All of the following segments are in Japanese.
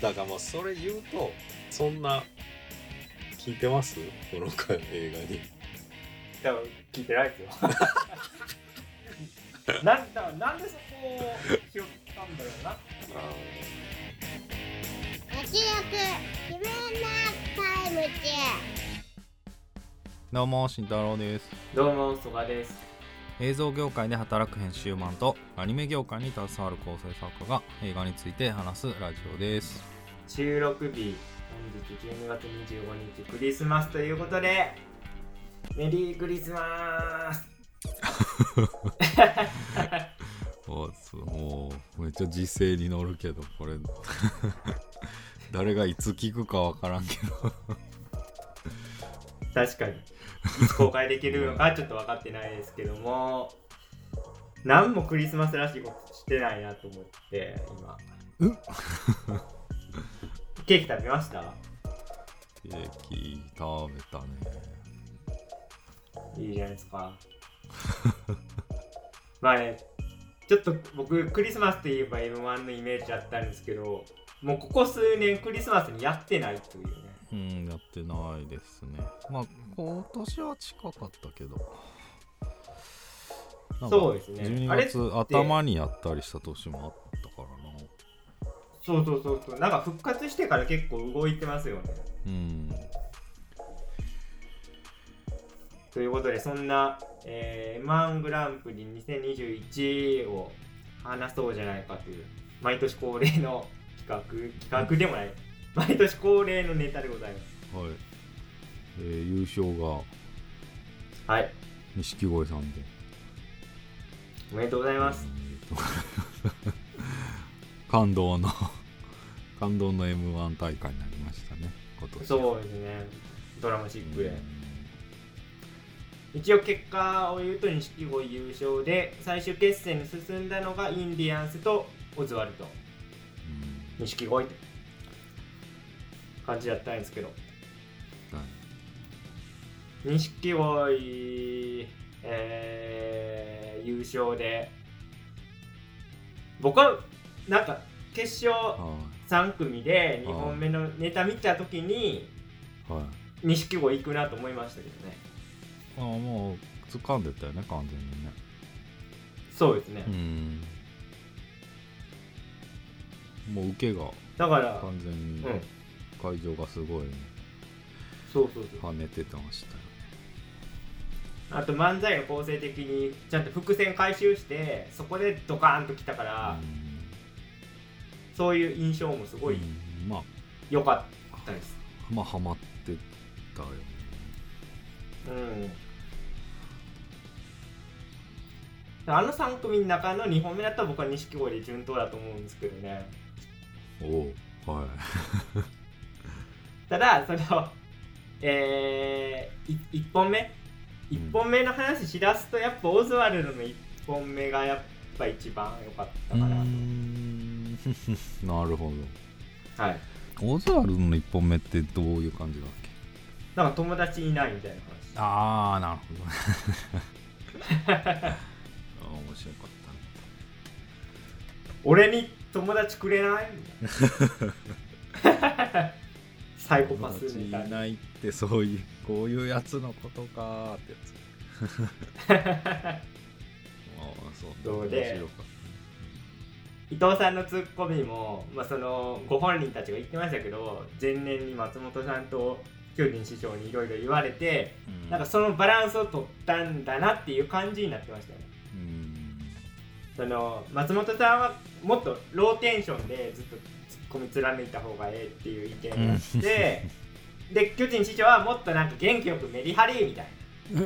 だからまあそれ言うとそんな聞いてます？この回映画に。多分聞いてないですよ。なんだなんでそこを拾ったんだろうな活躍自分なタイムチどうも慎太郎です。どうも曽我です映像業界で働く編集マンとアニメ業界に携わる構成作家が映画について話すラジオです。収録日本日12月25日クリスマスということでメリークリスマス。もうめっちゃ時勢に乗るけどこれ。誰がいつ聞くかわからんけど。確かにいつ公開できるのかちょっと分かってないですけども何もクリスマスらしいことしてないなと思って今。うん。ケーキ食べました？ケーキ食べたね。いいじゃないですか。まあねちょっと僕クリスマスといえば M1 のイメージだったんですけどもうここ数年クリスマスにやってないというね。うんやってないですね。まあ今年は近かったけど。そうですね。12あれ月頭にやったりした年もあったからな。そうそうそうそう。なんか復活してから結構動いてますよね。うん。ということでそんな、えー、M1 グランプリ2021を話そうじゃないかという毎年恒例の企画企画でもない。毎年恒例のネタでございます。はい、えー優勝が。はい。錦鯉さんで。おめでとうございます、えーと 感動の 感動の m 1大会になりましたね今年そうですね。ドラマチックで、うん。一応結果を言うと錦鯉優勝で最終決戦に進んだのがインディアンスとオズワルド。うん。錦鯉って感じだったんですけど。はい錦鯉、えー優勝で僕はなんか決勝は3組で2本目のネタ見た時に錦鯉行くなと思いましたけどね。ああもう掴んでたよね完全にね。そうですね、うん。もう受けがだから完全にうん。会場がすごいそうそうそう。跳ねてましたよねあと漫才の構成的にちゃんと伏線回収してそこでドカーンときたから、そういう印象もすごい良かったです。まあハマってたよね。うん。あの3組の中の2本目だったら僕は錦鯉で順当だと思うんですけどね。おおはい。ただそのえー、1本目1本目の話しだすとやっぱオズワルドの1本目がやっぱ一番良かったかなと なるほはい。どオズワルドの1本目ってどういう感じだっけ？なんか友達いないみたいな話。ああなるほど。面白かっ俺に友達くれない？みたいなサイコパスみたいなないってそういうこういうやつのことかーってやつ。ああそう面白かっ伊藤さんのツッコミも、まあ、そのご本人たちが言ってましたけど前年に松本さんと巨人師匠にいろいろ言われて、た、うなんかそのバランスを取ったんだなっていう感じになってましたよね。うん。その松本さんはもっとローテンションでずっとツッコミ貫いた方がええっていう意見があって、で巨人師匠はもっとなんか元気よくメリハリみたいな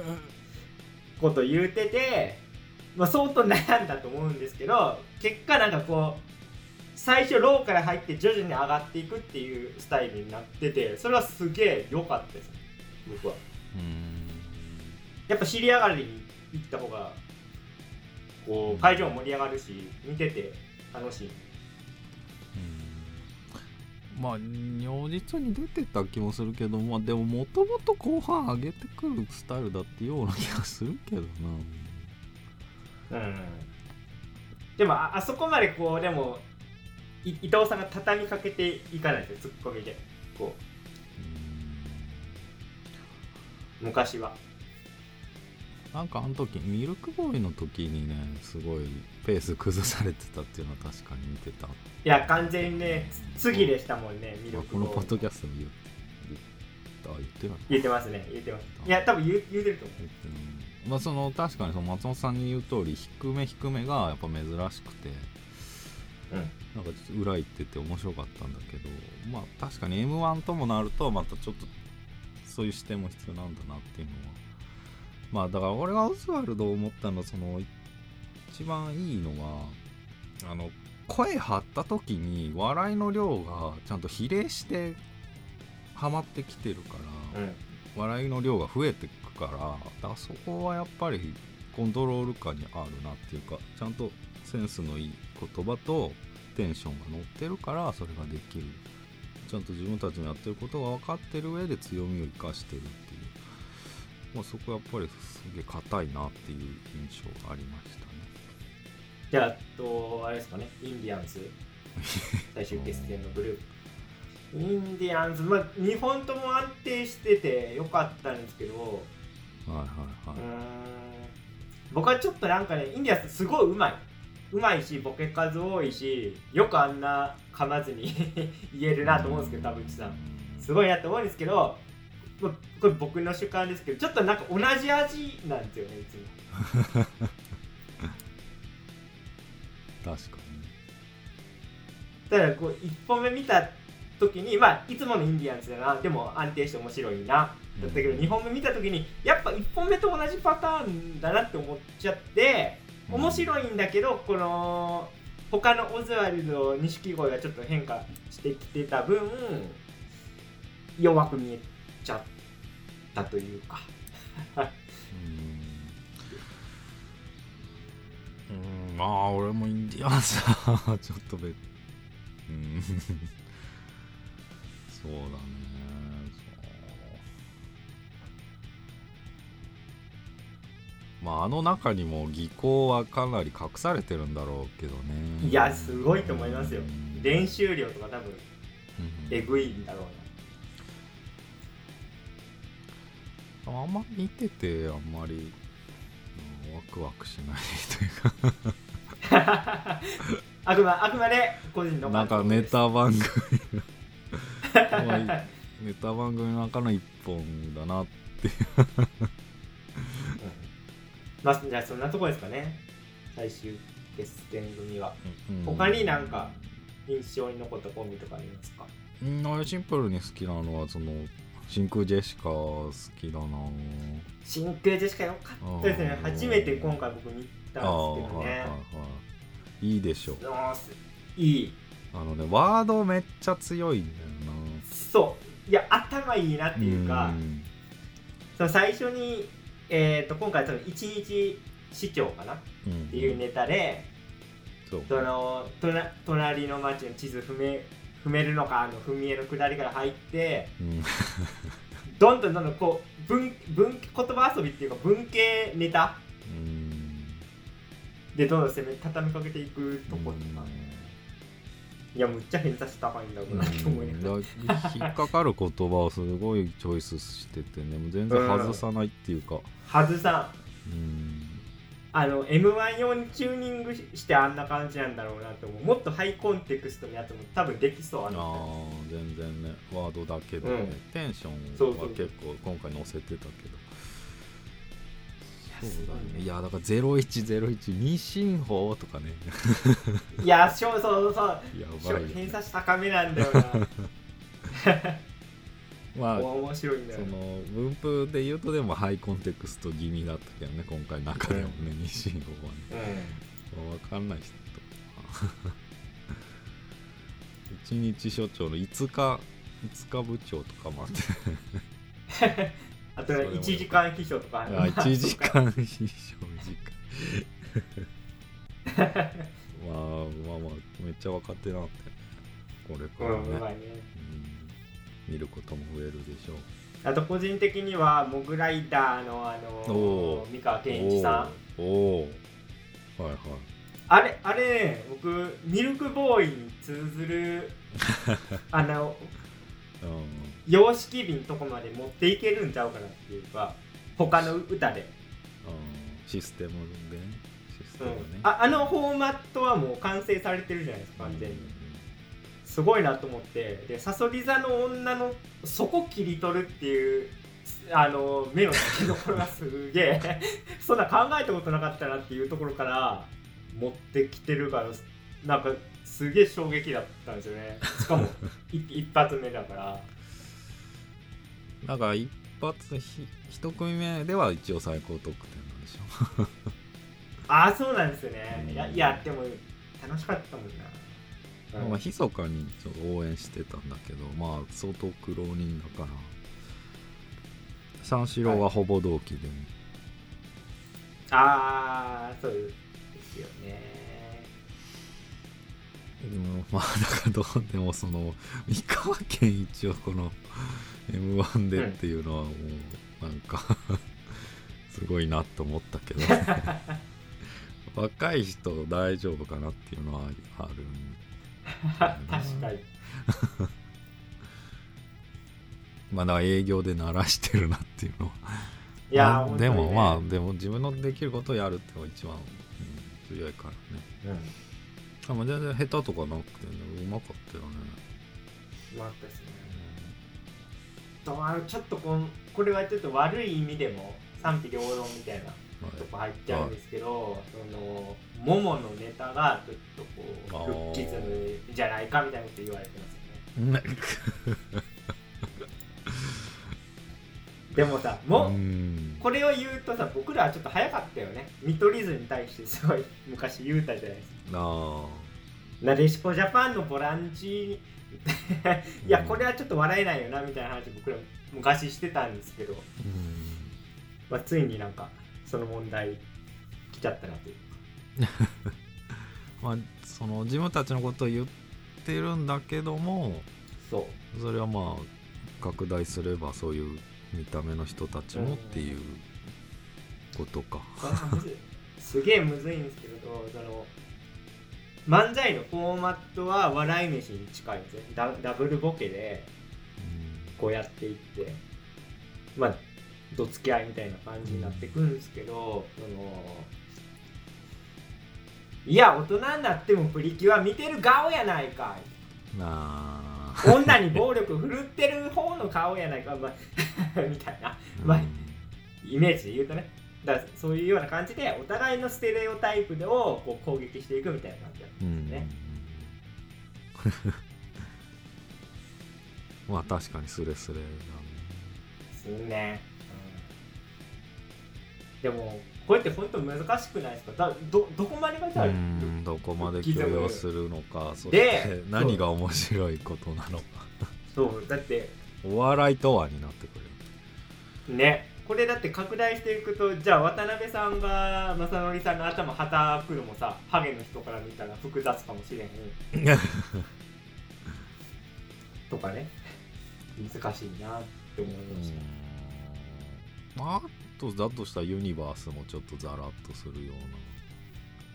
こと言うてて、まあ、相当悩んだと思うんですけど結果なんかこう最初ローから入って徐々に上がっていくっていうスタイルになっててそれはすげえ良かったです。ね僕は。うんやっぱ尻上がりに行った方がこう会場も盛り上がるし見てて楽しい。うんまあ如実に出てた気もするけどまあでももともと後半上げてくるスタイルだってような気がするけどな。うん。でもああそこまでこうでもい伊藤さんが畳みかけていかないんでツッコミで。こう。昔は。なんかあの時ミルクボーイの時にねすごいペース崩されてたっていうのは確かに見てた。いや完全にねつ次でしたもんねミルあクボーイこのポッドキャストで言う言った言ってない言ってますね言ってます。いや多分言う言うてると思う。言ってないまあその確かにその松本さんに言う通り低め低めがやっぱ珍しくてうん。なんかちょっと裏行ってて面白かったんだけどまあ確かに m 1ともなるとまたちょっとそういう視点も必要なんだなっていうのは。まあだから俺がオズワルドを思ったのはその一番いいのはあの声張った時に笑いの量がちゃんと比例してハマってきてるから、うん。笑いの量が増えてくからだからそこはやっぱりコントロール下にあるなっていうかちゃんとセンスのいい言葉とテンションが乗ってるからそれができる。ちゃんと自分たちのやってることが分かってる上で強みを生かしてるっていう、まあ、そこはやっぱりすげえ硬いなっていう印象がありました。ねじゃああとあれですかねインディアンス。最終決戦のグループ。インディアンスまあ2本とも安定しててよかったんですけど。はいはいうはい僕はちょっとなんかねインディアンスすごいうまい。うまいしボケ数多いしよくあんな噛まずに 言えるなと思うんですけど田淵さん。すごいなと思うんですけどまあこれ僕の主観ですけどちょっとなんか同じ味なんですよねいつも 確かだからこう1本目見た時にまあいつものインディアンスだな。でも安定して面白いな。だったけど2本目見た時にやっぱ1本目と同じパターンだなって思っちゃってに面白いんだけどこの他のオズワルド錦鯉がちょっと変化してきてた分弱く見えちゃったというかまあ俺もインディアンスはちょっと別。うん。そうだね。そう。まああの中にも技巧はかなり隠されてるんだろうけどね。いやすごいと思いますよ。うん。練習量とか多分うん。えぐいんだろうなあんま見ててあんまり、うんワクワクしないというかあくまあくまで個人のなんかネタ番組まあネタ番組の中の一本だなまあじゃあそんなとこですかね。最終決戦組は。うん。他になんか印象に残ったコンビとかありますか？うん俺シンプルに好きなのはその真空ジェシカ好きだな真空ジェシカよかったですね。初めて今回僕見たんですけああどはいはいねはい。いいでしょあーす。いい。あのねワードめっちゃ強いんだよそう。いや頭いいなってないうかんその最初にえっ、と今回その一日市長かなっうんていうネタで、そう。その隣の町の地図踏め踏めるのかあの踏み絵の下りから入ってうん。どんどんどんどんこう文文言葉遊びっていうか文系ネタうんでどんどん攻め畳みかけていくとこ。とかねいやむっちゃ偏差値高いんだろうなって思いながら、引っかかる言葉をすごいチョイスしててねもう全然外さないっていうか。はずさん。うん。あの m 1用にチューニングしてあんな感じなんだろうなと思う。もっとハイコンテクストのやつも多分できそうああのー全然ね。ワードだけでね、うん。テンションは結構今回載せてたけどいやすごいね。いやだから0101二進法とかね。いやそうそうそう。やそうばいよ偏差値高めなんだよな。まあ面白いんだよその分布で言うとでもハイコンテクスト気味だったけどね今回の中でもね、二進法はね。う分かんない人 一日所長の5日5日部長とかもあって。ん あとねそれも1時間秘書とかあ1時間非常時間まあまあまあめっちゃ分かってなかっこれからね、うんねうん見ることも増えるでしょうあと個人的にはモグライダーのあのおー三河健一さんおーおーはいはいあれあれね僕ミルクボーイに通ずるあのうん様式美のとこまで持っていけるんちゃうかなっていうか他の歌で、うん。システムでね。システうん。ムね、ああのフォーマットはもう完成されてるじゃないですか。完全に、すごいなと思って。でサソリ座の女のそこ切り取るっていうあの目の付けどころがすげえ。そんな考えたことなかったなっていうところから持ってきてるからなんかすげえ衝撃だったんですよね。しかもい一発目だからだから一発ひ一組目では一応最高得点なんでしょ ああそうなんですよね。いやうん。いやでも楽しかったもんな、まあ密かにちょっと応援してたんだけどまあ相当苦労人だから。三四郎はほぼ同期で、ああそうですよね。うんまあだからどうでもその三河県一応この m 1でっていうのはもうなんか すごいなと思ったけど、若い人大丈夫かなっていうのはある 確かに。まあだ営業で鳴らしてるなっていうのは。いやまあでもまああ、でも自分のできることをやるっていうのが一番、うん強いからね。うん、あまあ全然下手とかなくてねうまかったよね。うまかったですねとあのちょっとこんこれはちょっと悪い意味でも賛否両論みたいなはい。とこ入っちゃうんですけど、そのもものネタがちょっとこうルッキズムじゃないかみたいなこと言われてますよね。うんでもさも、うん。これを言うとさ僕らはちょっと早かったよね。見取り図に対してすごい昔言うたじゃないですか。あなでしこジャパンのボランチいやうんこれはちょっと笑えないよなみたいな話僕ら昔してたんですけど、ーうん。まあ、ついになんかその問題来ちゃったなという まあその自分たちのことを言ってるんだけどもそう。それはまあ拡大すればそういう見た目の人たちもっていうことか、それはむずいすげえむずいんですけどその漫才のフォーマットは笑い飯に近いんですよ。ダダブルボケでこうやっていってまあどつき合いみたいな感じになってくんですけど、そのいや大人になってもプリキュア見てる顔やないかい。なあ。女に暴力振るってる方の顔やないか、まあ、みたいな、まあ、イメージで言うとねだからそういうような感じでお互いのステレオタイプをこう攻撃していくみたいな感じだったうんんですね、まあ確かにスレスレだね。ですね、うん、でもこれって本当難しくないですか？だどどこまでがじゃあうんどこまで許容するのかそしでて何が面白いことなのか。そうだって お笑いとはになってくるねこれだって拡大していくとじゃあ渡辺さんが正則さんの頭はたくのもさハゲの人から見たら複雑かもしれん とかね。難しいなって思いました、うん。あとだとしたらユニバースもちょっとザラッとするよ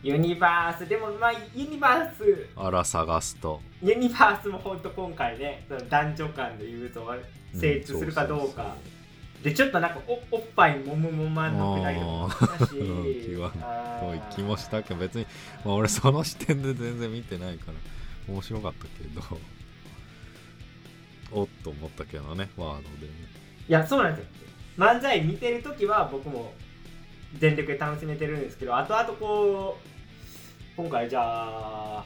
ユニバース。でもまあユニバース。うなあら探すと。ユニバースも本当今回ねその男女間で言うと成立するかどうか、でちょっとなんかおおっぱいもむもまんのくらいもあったし気はあー。そう いう気もしたけど別に、まあ、俺その視点で全然見てないから面白かったけど おっと思ったけどねワードでね。いやそうなんですよ。漫才見てる時は僕も全力で楽しめてるんですけど後々こう今回じゃあ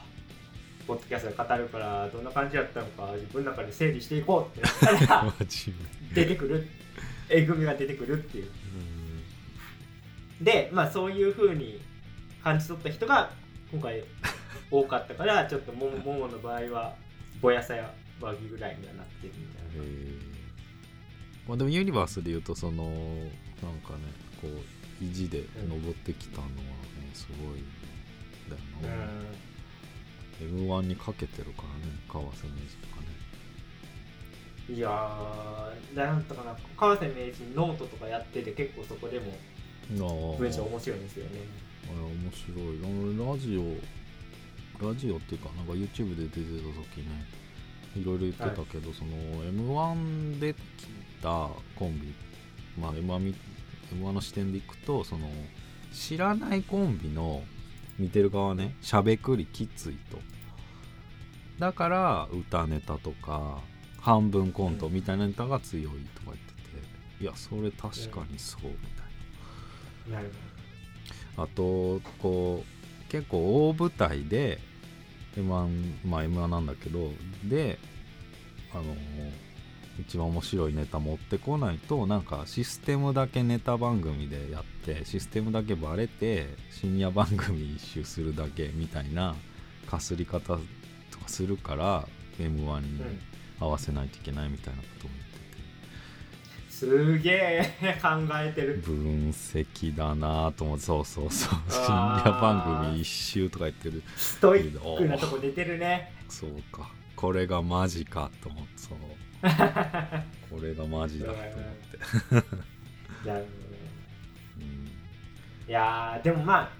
ポッドキャストで語るからどんな感じだったのか自分の中で整理していこうってなったら 真出てくるえぐみが出てくるっていう。でまあそういう風に感じ取った人が今回多かったから ちょっとももももの場合はぼやさや和牛ぐらいにはなってるみたいな。まあでもユニバースで言うとそのなんかねこう意地で登ってきたのはねすごいだよな、m 1にかけてるからね川瀬名人とかねいやーなんとかな川瀬名人ノートとかやってて結構そこでもああ。文章面白いんですよね。面白い。あのラジオラジオっていうかなんか YouTube で出てた時ねいろいろ言ってたけど、その m 1できたコンビまあ m 1, み m 1の視点でいくとその知らないコンビの見てる側ねしゃべくりきついと。だから歌ネタとか半分コントみたいなネタが強いとか言ってていやそれ確かにそうみたいな。なるあとこう結構大舞台で M1 まあ M1 なんだけどであの一番面白いネタ持ってこないとなんかシステムだけネタ番組でやってシステムだけバレて深夜番組一周するだけみたいなかすり方とかするから M1 に、合わせないといけないみたいなことを言ってて。すげえ考えてる。分析だなと思って。そうそうそう。深夜番組一周とか言ってる。ストイックなとこ出てるね。そうか。これがマジかと思って。そう。これがマジだと思って、なるほどね。うんいやーでもまあ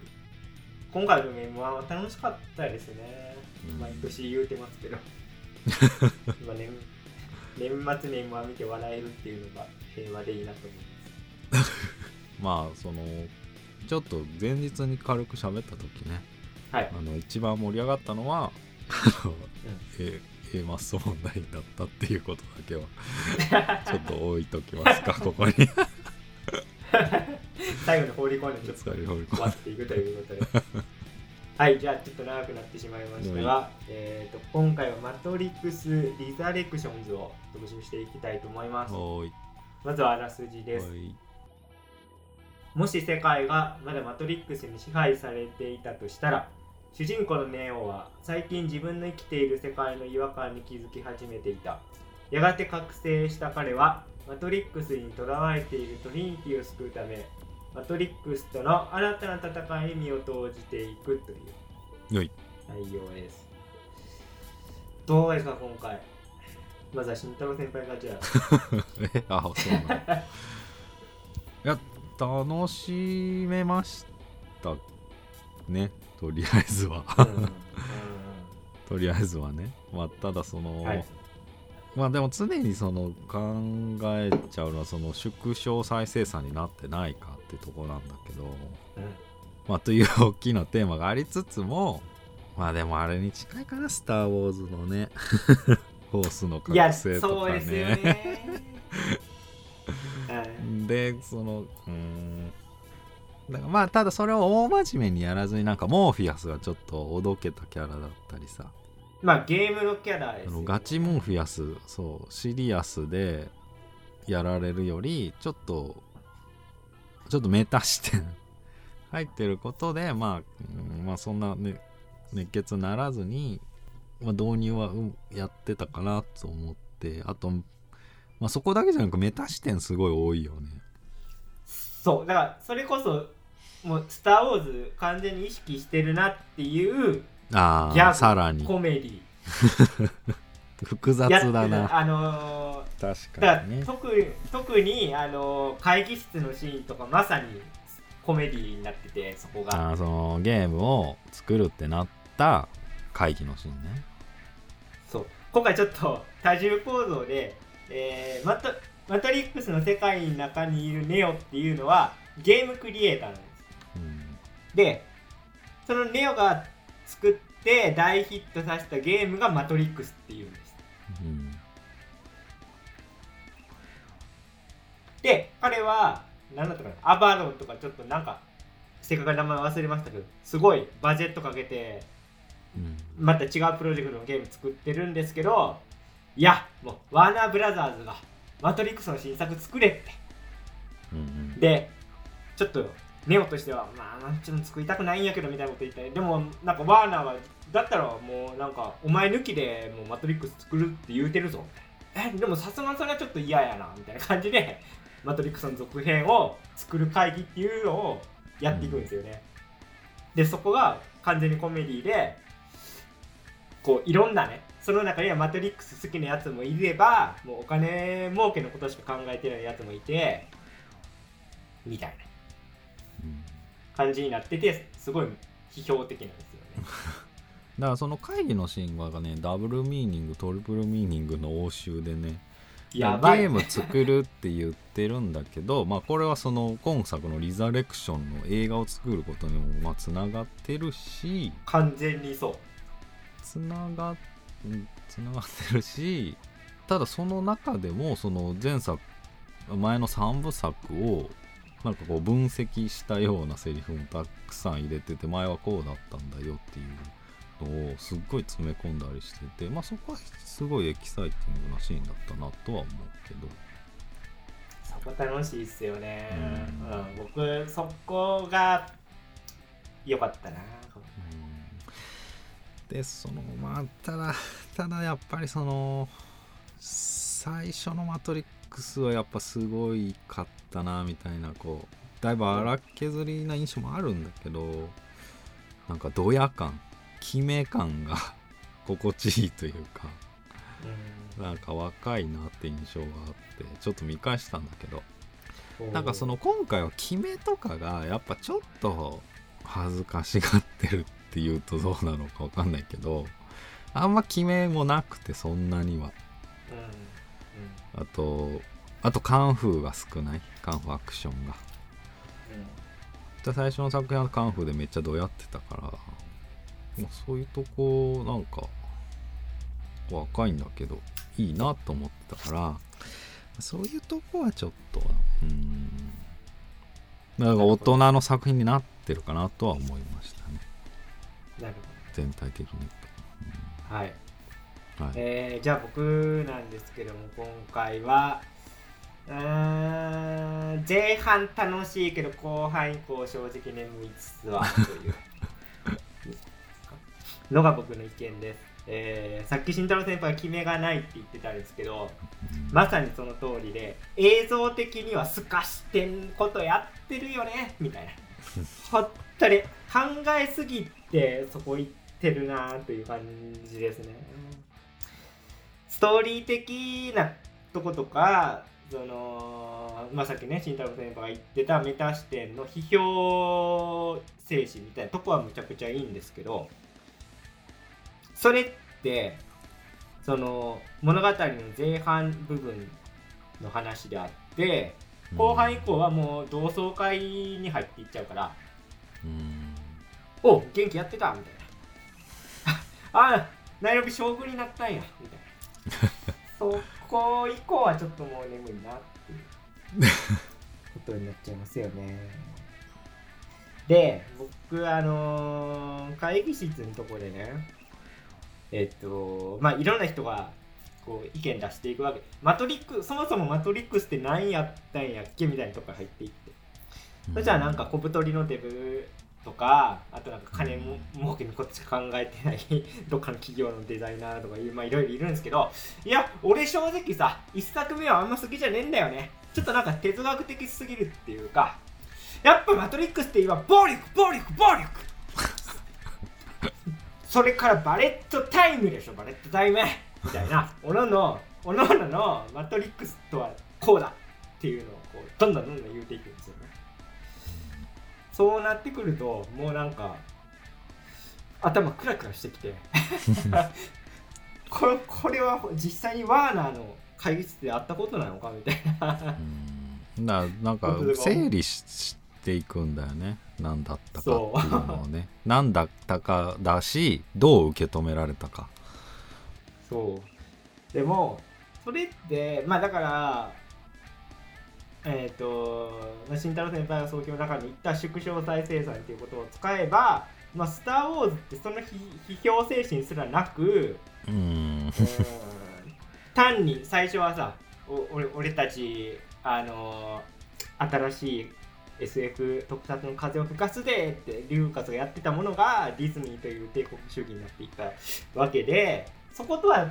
今回の M1 は楽しかったですね、うん。毎年言うてますけどまあ年年末に M1 見て笑えるっていうのが平和でいいなと思いますまあそのちょっと前日に軽く喋った時ね。はい。あの一番盛り上がったのはあの A, マッソ問題だったっていうことだけはちょっと置いときますか ここに。最後に放り込んでちょっと終わっていくということではいじゃあちょっと長くなってしまいましたが、えー、と今回はマトリックス・リザレクションズを特集していきたいと思います。まずはあらすじです。もし世界がまだマトリックスに支配されていたとしたら主人公のネオは最近自分の生きている世界の違和感に気づき始めていた。やがて覚醒した彼はマトリックスにとらわれているトリニティを救うためマトリックスとの新たな戦いに身を投じていくというよい。内容です。どうですか今回？まずは慎太郎先輩がじゃあ。え？あそうなんだ。いや楽しめましたね。とりあえずは。うんうんうん。とりあえずはね。まあただその、はい。まあでも常にその考えちゃうのはその縮小再生産になってないかってとこなんだけど。うんまあという大きなテーマがありつつもまあでもあれに近いかな「スター・ウォーズ」のね フォースの覚醒とかそうですよね。でそのうーん。だからまあただそれを大真面目にやらずになんかモーフィアスがちょっとおどけたキャラだったりさ。まあ、ゲームのキャラですよあのガチモーフィアスそうシリアスでやられるよりちょっとちょっとメタ視点入ってることでまあ、うんまあそんな、ね、熱血ならずに、まあ、導入は、うん、やってたかなと思ってあと、まあ、そこだけじゃなくメタ視点すごい多いよね。そう、だから、それこそ、もう、スター・ウォーズ完全に意識してるなっていうああさらに。コメディ。複雑だな。あの確ー、だかにね。特に特に、あのー会議室のシーンとかまさにコメディになっててそこが。あーそのゲームを作るってなった会議のシーンね。そう。今回ちょっと多重構造で、えーマトマトリックスの世界の中にいるネオっていうのはゲームクリエイターなんです。うん。でそのネオが作って大ヒットさせたゲームがマトリックスっていうんです。うん。で彼は何だったかな？アバロンとかちょっとなんか正確な名前忘れましたけどすごいバジェットかけてうん。また違うプロジェクトのゲーム作ってるんですけどいやもうワーナーブラザーズがマトリックスの新作作れって。うんでちょっとネオとしてはまあちょっと作りたくないんやけどみたいなこと言ってでもなんかワーナーはだったらもうなんかお前抜きでもうマトリックス作るって言うてるぞ。えでもさすがにそれはちょっと嫌やなみたいな感じでマトリックスの続編を作る会議っていうのをやっていくんですよね、でそこが完全にコメディでこういろんなねその中にはマトリックス好きなやつもいればもうお金儲けのことしか考えてないやつもいてみたいな感じになっててすごい批評的なんですよね。だからその会議のシーンがねダブルミーニングトリプルミーニングの応酬でねゲーム作るって言ってるんだけどまあこれはその今作の「リザレクション」の映画を作ることにもまあつながってるし完全にそう。つながうんつながってるしただその中でもその前作前の3部作をなんかこう分析したようなセリフもたくさん入れてて前はこうだったんだよっていうのをすっごい詰め込んだりしててまあそこはすごいエキサイティングなシーンだったなとは思うけど。そこ楽しいっすよね。うん。うん、僕そこが良かったな。でそのまあただただやっぱりその最初の「マトリックス」はやっぱすごいかったなみたいなこうだいぶ荒削りな印象もあるんだけどなんかドヤ感決め感が 心地いいというかなんか若いなって印象があってちょっと見返したんだけど。う。んなんかその今回は決めとかがやっぱちょっと恥ずかしがってるっていうとどうなのかわかんないけどあんま決めもなくてそんなには。うん。あとあとカンフーが少ない。カンフーアクションが。で最初の作品はカンフーでめっちゃどやってたからまあそういうとこなんか若いんだけどいいなと思ってたからそういうとこはちょっとうんだから大人の作品になってるかなとは思いましたね。なる全体的に言うほどはい。と、はい。えーじゃあ僕なんですけども今回はうーん前半楽しいけど後半以降正直眠いっすわというのが僕の意見です、えーさっき慎太郎先輩は決めがないって言ってたんですけどまさにその通りで映像的には透かしてんことやってるよねみたいな。ほったり考えすぎてそこ行ってるなという感じですね。ストーリー的なとことかそのまあさっきね慎太郎先輩が言ってたメタ視点の批評精神みたいなとこはむちゃくちゃいいんですけどそれってその物語の前半部分の話であって後半以降はもう同窓会に入っていっちゃうからうん「お元気やってた」みたいな「あナイロビ将軍になったんや」みたいな。そこ以降はちょっともう眠いなっていう。ことになっちゃいますよね。で僕あのー会議室のとこでねえっとまあいろんな人がこう意見出していくわけ。マトリックそもそもマトリックスって何やったんやっけみたいなとこ入っていって。それじゃあなんか小太りのデブとかあとなんか金も儲けのことしか考えてない どっかの企業のデザイナーとかいまあいろいろいるんですけどいや俺正直さ一作目はあんま好きじゃねえんだよね。ちょっとなんか哲学的すぎるっていうかやっぱマトリックスって今暴力暴力暴力それからバレットタイムでしょバレットタイム。みたいな。おののおのののマトリックスとはこうだっていうのをこうどんどんどんどん言うていくんですよね。そうなってくるともうなんか頭クラクラしてきて。これこれは実際にワーナーの会議室で会ったことなのかみたいな。ななんか整理ししていくんだよね。何だったかっていうのをね。何 だったかだしどう受け止められたか。そう。でもそれってまあだからえっ、とまあ慎太郎先輩が総評の中に言った縮小再生産っていうことを使えば「まあ、スター・ウォーズ」ってその批批評精神すらなくうん。うん。単に最初はさお俺俺たちあの新しい SF 特撮の風を吹かすでってリューカスがやってたものがディズニーという帝国主義になっていったわけでそことは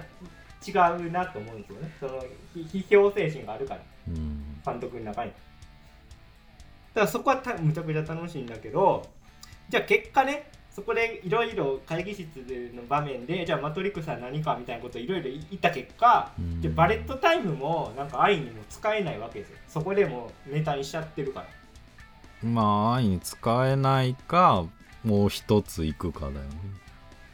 違うなと思うんですよね。その批批評精神があるからうん。監督の中に。だからそこはたむちゃくちゃ楽しいんだけどじゃあ結果ねそこでいろいろ会議室の場面でじゃあマトリックスは何かみたいなことをいろいろ言った結果うん。じゃあバレットタイムもなんか愛にも使えないわけですよ。そこでもうネタにしちゃってるからまあ安易に使えないかもう一つ行くかだよね。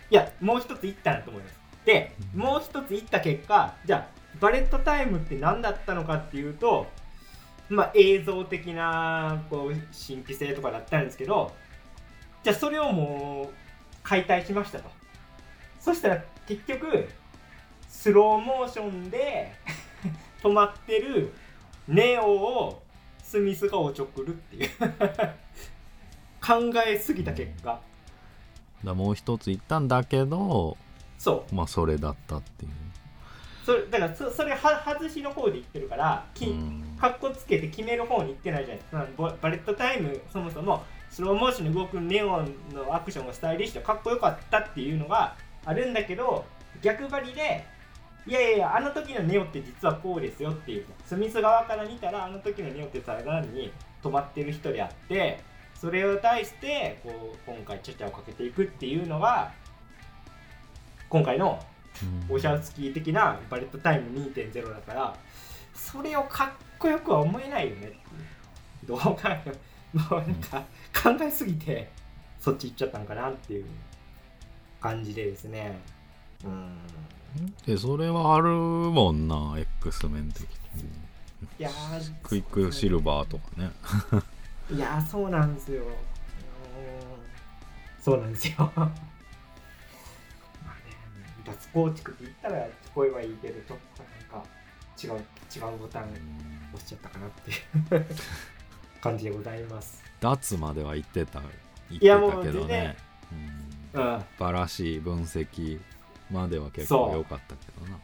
いやもう一ついったなと思います。でもう一ついった結果じゃあバレットタイムって何だったのかっていうとまあ映像的なこう新規性とかだったんですけどじゃあそれをもう解体しましたと。そしたら結局スローモーションで 止まってるネオをスミスがおちょくるっていう。考えすぎた結果。だもう一つ行ったんだけどそう。まあそれだったっていう。それだからそそれは外しの方で言ってるからきうん。かっこつけて決める方に行ってないじゃないですか。ババレットタイムそもそもスローモーションで動くネオンのアクションがスタイリッシュでかっこよかったっていうのがあるんだけど逆張りでいやいやいやあの時のネオって実はこうですよっていう。スミス側から見たらあの時のネオってさらに止まってる人であってそれを対してこう今回チャチャをかけていくっていうのが今回のオシャウスキー的なバレットタイム2.0だからそれをかっこよくは思えないよねどう考え もうなんか考えすぎてそっち行っちゃったのかなっていう感じでですね。うんでそれはあるもんな X メン的に。いやークイックシルバーとかね。いやーそうなんですよ。うんそうなんですよ。まあね脱構築って言ったら聞こえはいいけどちょっとなんか違う違うボタン押しちゃったかなっていう 感じでございます。脱までは言ってた言ってたけどね、うん、うん。素晴らしい分析までは結構良かったけどな。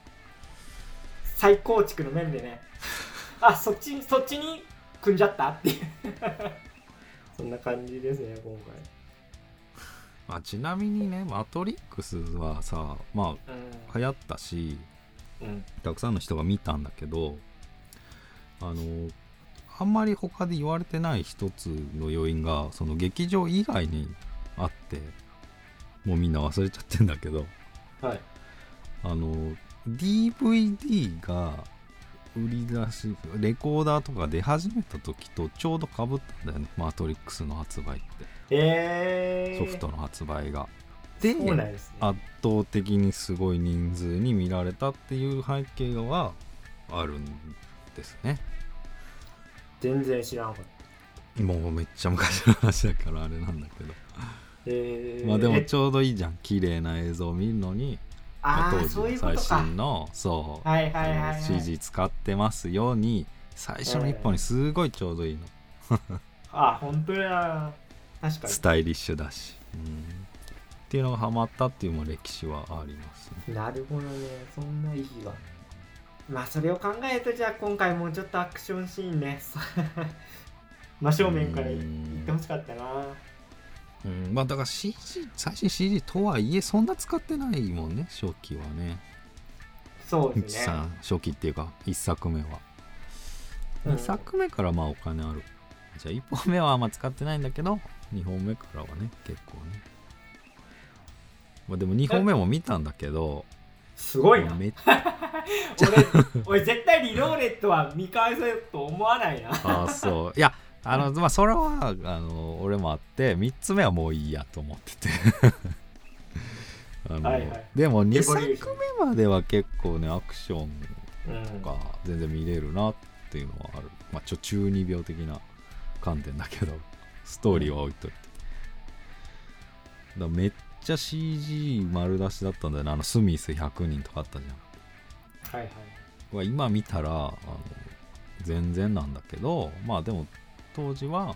再構築の面でね。あそっちにそっちに組んじゃったっていう。そんな感じですね今まあ、ちなみにねマトリックスはさま回あ流行ったしうん、うん、たくさんの人が見たんだけどあのあんまり他で言われてない一つの要因がその劇場以外にあってもうみんな忘れちゃってんだけどはい。あの DVD が売り出しレコーダーとか出始めた時とちょうどかぶったんだよねマトリックスの発売って。えー、ソフトの発売が。でね。圧倒的にすごい人数に見られたっていう背景はあるんですね。全然知らなかった。もうめっちゃ昔の話だからあれなんだけどえー、まあでもえちょうどいいじゃん。綺麗な映像を見るのに、まあ当時の最新のそう、はいはいはいはい。CG 使ってますように最初の一本にすごいちょうどいいの。あ本当や。確かスタイリッシュだし、うん、っていうのがハマったっていうも歴史はありますね。になるほどね。そんな意義が。まあそれを考えるとじゃあ今回もうちょっとアクションシーンね。真正面から言ってほしかったなうん、まあだから CG 最新 CG とはいえそんな使ってないもんね初期はね。そうですね。さ初期っていうか1作目は、うん。2作目からまあお金ある。じゃあ1本目はあんま使ってないんだけど2本目からはね結構ね。まあでも2本目も見たんだけどすごいな。めっ 俺俺絶対リローレットは見返せると思わないな。ああそう。いやあのまあそれはあの俺もあって3つ目はもういいやと思ってて。あの、はいはい。でも2エボリューシ作目までは結構ねアクションうん。とか全然見れるなっていうのはある、まあちょ中二病的な観点だけどストーリーは置いといて、だからめっちゃ CG 丸出しだったんだよね。あのスミス100人とかあったじゃん。はいはい。は今見たらあの全然なんだけどまあでも当時は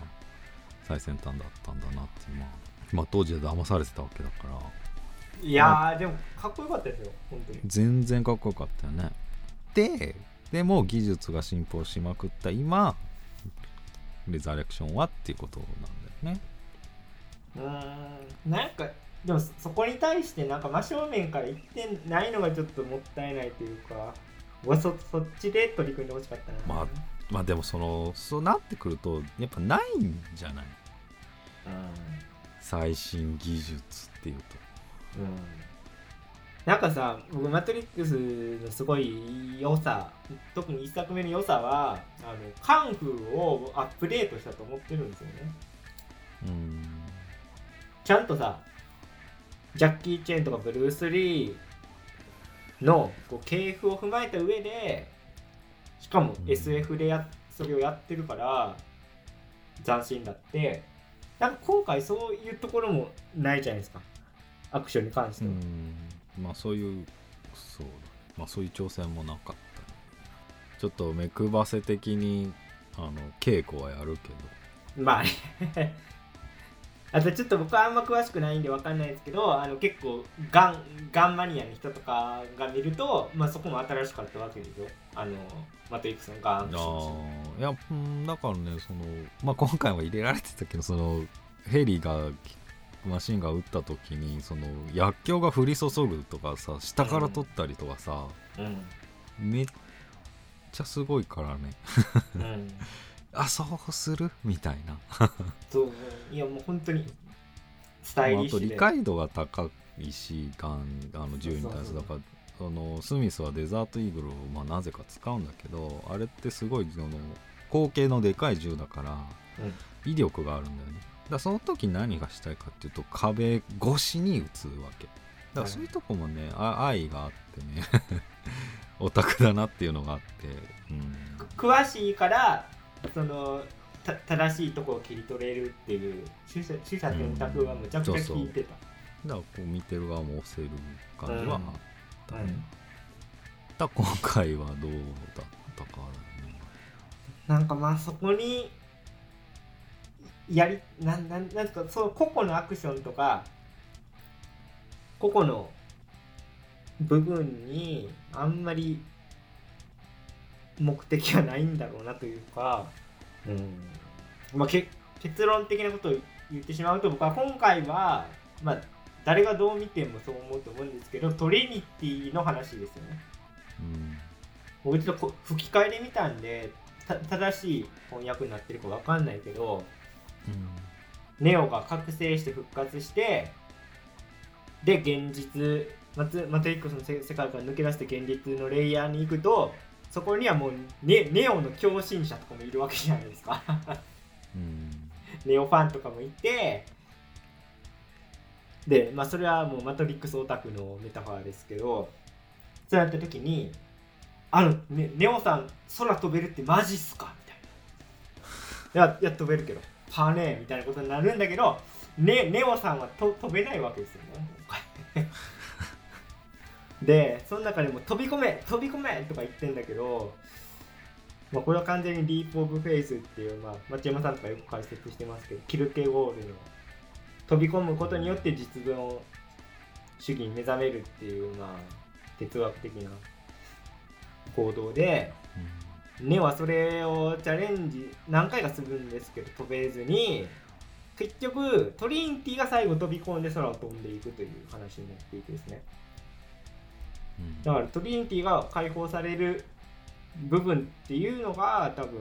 最先端だったんだなってまあ、まあ、当時は騙されてたわけだから。いやーでもかっこよかったですよ本当に。全然かっこよかったよね。ででも技術が進歩しまくった今レザレクションはっていうことなんだよね。うーん。なんかでもそそこに対してなんか真正面から言ってないのがちょっともったいないというか俺そそっちで取り組んでほしかったな。まあまあでもそのそうなってくるとやっぱないんじゃない？最新技術っていうと。うん、うん、なんかさ僕マトリックスのすごい良さ特に1作目の良さはあのカンフーをアップデートしたと思ってるんですよね。うん。ちゃんとさジャッキー・チェーンとかブルース・リーのこう系譜を踏まえた上でしかもうん。SF でやそれをやってるから斬新だって。なんか今回そういうところもないじゃないですか。アクションに関しうて。は、ん。まあそういうそうだ。まあそういう挑戦もなかった。ねちょっと目くばせ的にあの稽古はやるけど。まあねあとちょっと僕はあんま詳しくないんでわかんないですけどあの結構ガンガンマニアの人とかが見ると、まあ、そこも新しかったわけですよ。あのマトリックスのガンあーいやうんだからねその、まあ、今回は入れられてたけどそのヘリがマシンが撃った時にその薬莢が降り注ぐとかさ下から取ったりとかさ、うん。めっちゃすごいからね。うんあそうする？みたいな。そういやもう本当にスタイまああとリッシュで、理解度が高いしガンあの銃に対する。だからそのスミスはデザートイーグルをまあなぜか使うんだけどあれってすごいその口径のでかい銃だから威力があるんだよね。だからその時何がしたいかっていうと壁越しに撃つわけ。だからそういうとこもねあ愛があってね。オタクだなっていうのがあって、うん、く詳しいからそのた正しいとこを切り取れるっていう取捨取捨選択はむちゃくちゃ効いてた、だからこう見てる側も押せる感じはあったね、うん。今回はどうだったかなんかまあそこにやりなんなんなんですかその個々のアクションとか個々の部分にあんまり目的はないんだろうなというか、うん。まあ、け結論的なことを言ってしまうと僕は今回は、まあ、誰がどう見てもそう思うと思うんですけどトリニティの話ですよね。うん。僕ちょっとこ吹き替えで見たんでた正しい翻訳になってるかわかんないけどネオが覚醒して復活してで現実マトリックスの世世界から抜け出して現実のレイヤーに行くとそこにはもうネネオの共振者とかもいるわけじゃないですか。うん。ネオファンとかもいて。でまあそれはもうマトリックスオタクのメタファーですけどそうやった時に「あの、ね、ネオさん空飛べるってマジっすか?」みたいな「いやいや飛べるけどパーネー」みたいなことになるんだけど、ね、ネオさんはと飛べないわけですよねでその中でも「飛び込め飛び込め!」とか言ってんだけどまあ、これは完全にディープ・オブ・フェイスっていう、まあ、町山さんとかよく解説してますけどキルケゴールの飛び込むことによって実存主義に目覚めるっていう、まあ、哲学的な行動でネオはそれをチャレンジ何回かするんですけど飛べずに結局トリニティが最後飛び込んで空を飛んでいくという話になっていくですねうんだからトリニティが解放される部分っていうのが多分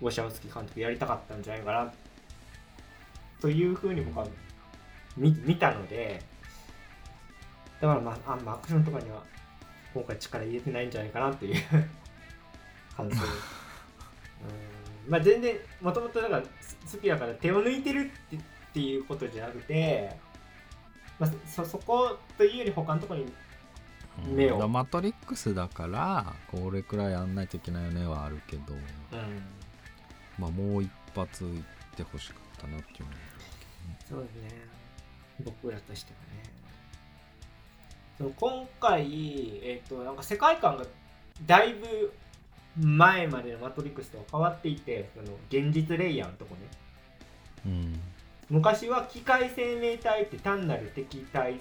ウォシャウスキー監督やりたかったんじゃないかなというふうに僕は見見たのでだからまああんまアクションとかには今回力入れてないんじゃないかなっていう 感想。うん。まあ全然もともとだから好きだから手を抜いてるってっていうことじゃなくてまあ、そそこというより他のところにうんネオだからマトリックスだからこれくらいやんないといけないよねはあるけど、うん。まあ、もう一発いってほしかったなっていうのはそうですね。僕らとしてはね。その今回えっ、となんか世界観がだいぶ前までのマトリックスとは変わっていてその現実レイヤーのとこね。うん昔は機械生命体って単なる敵対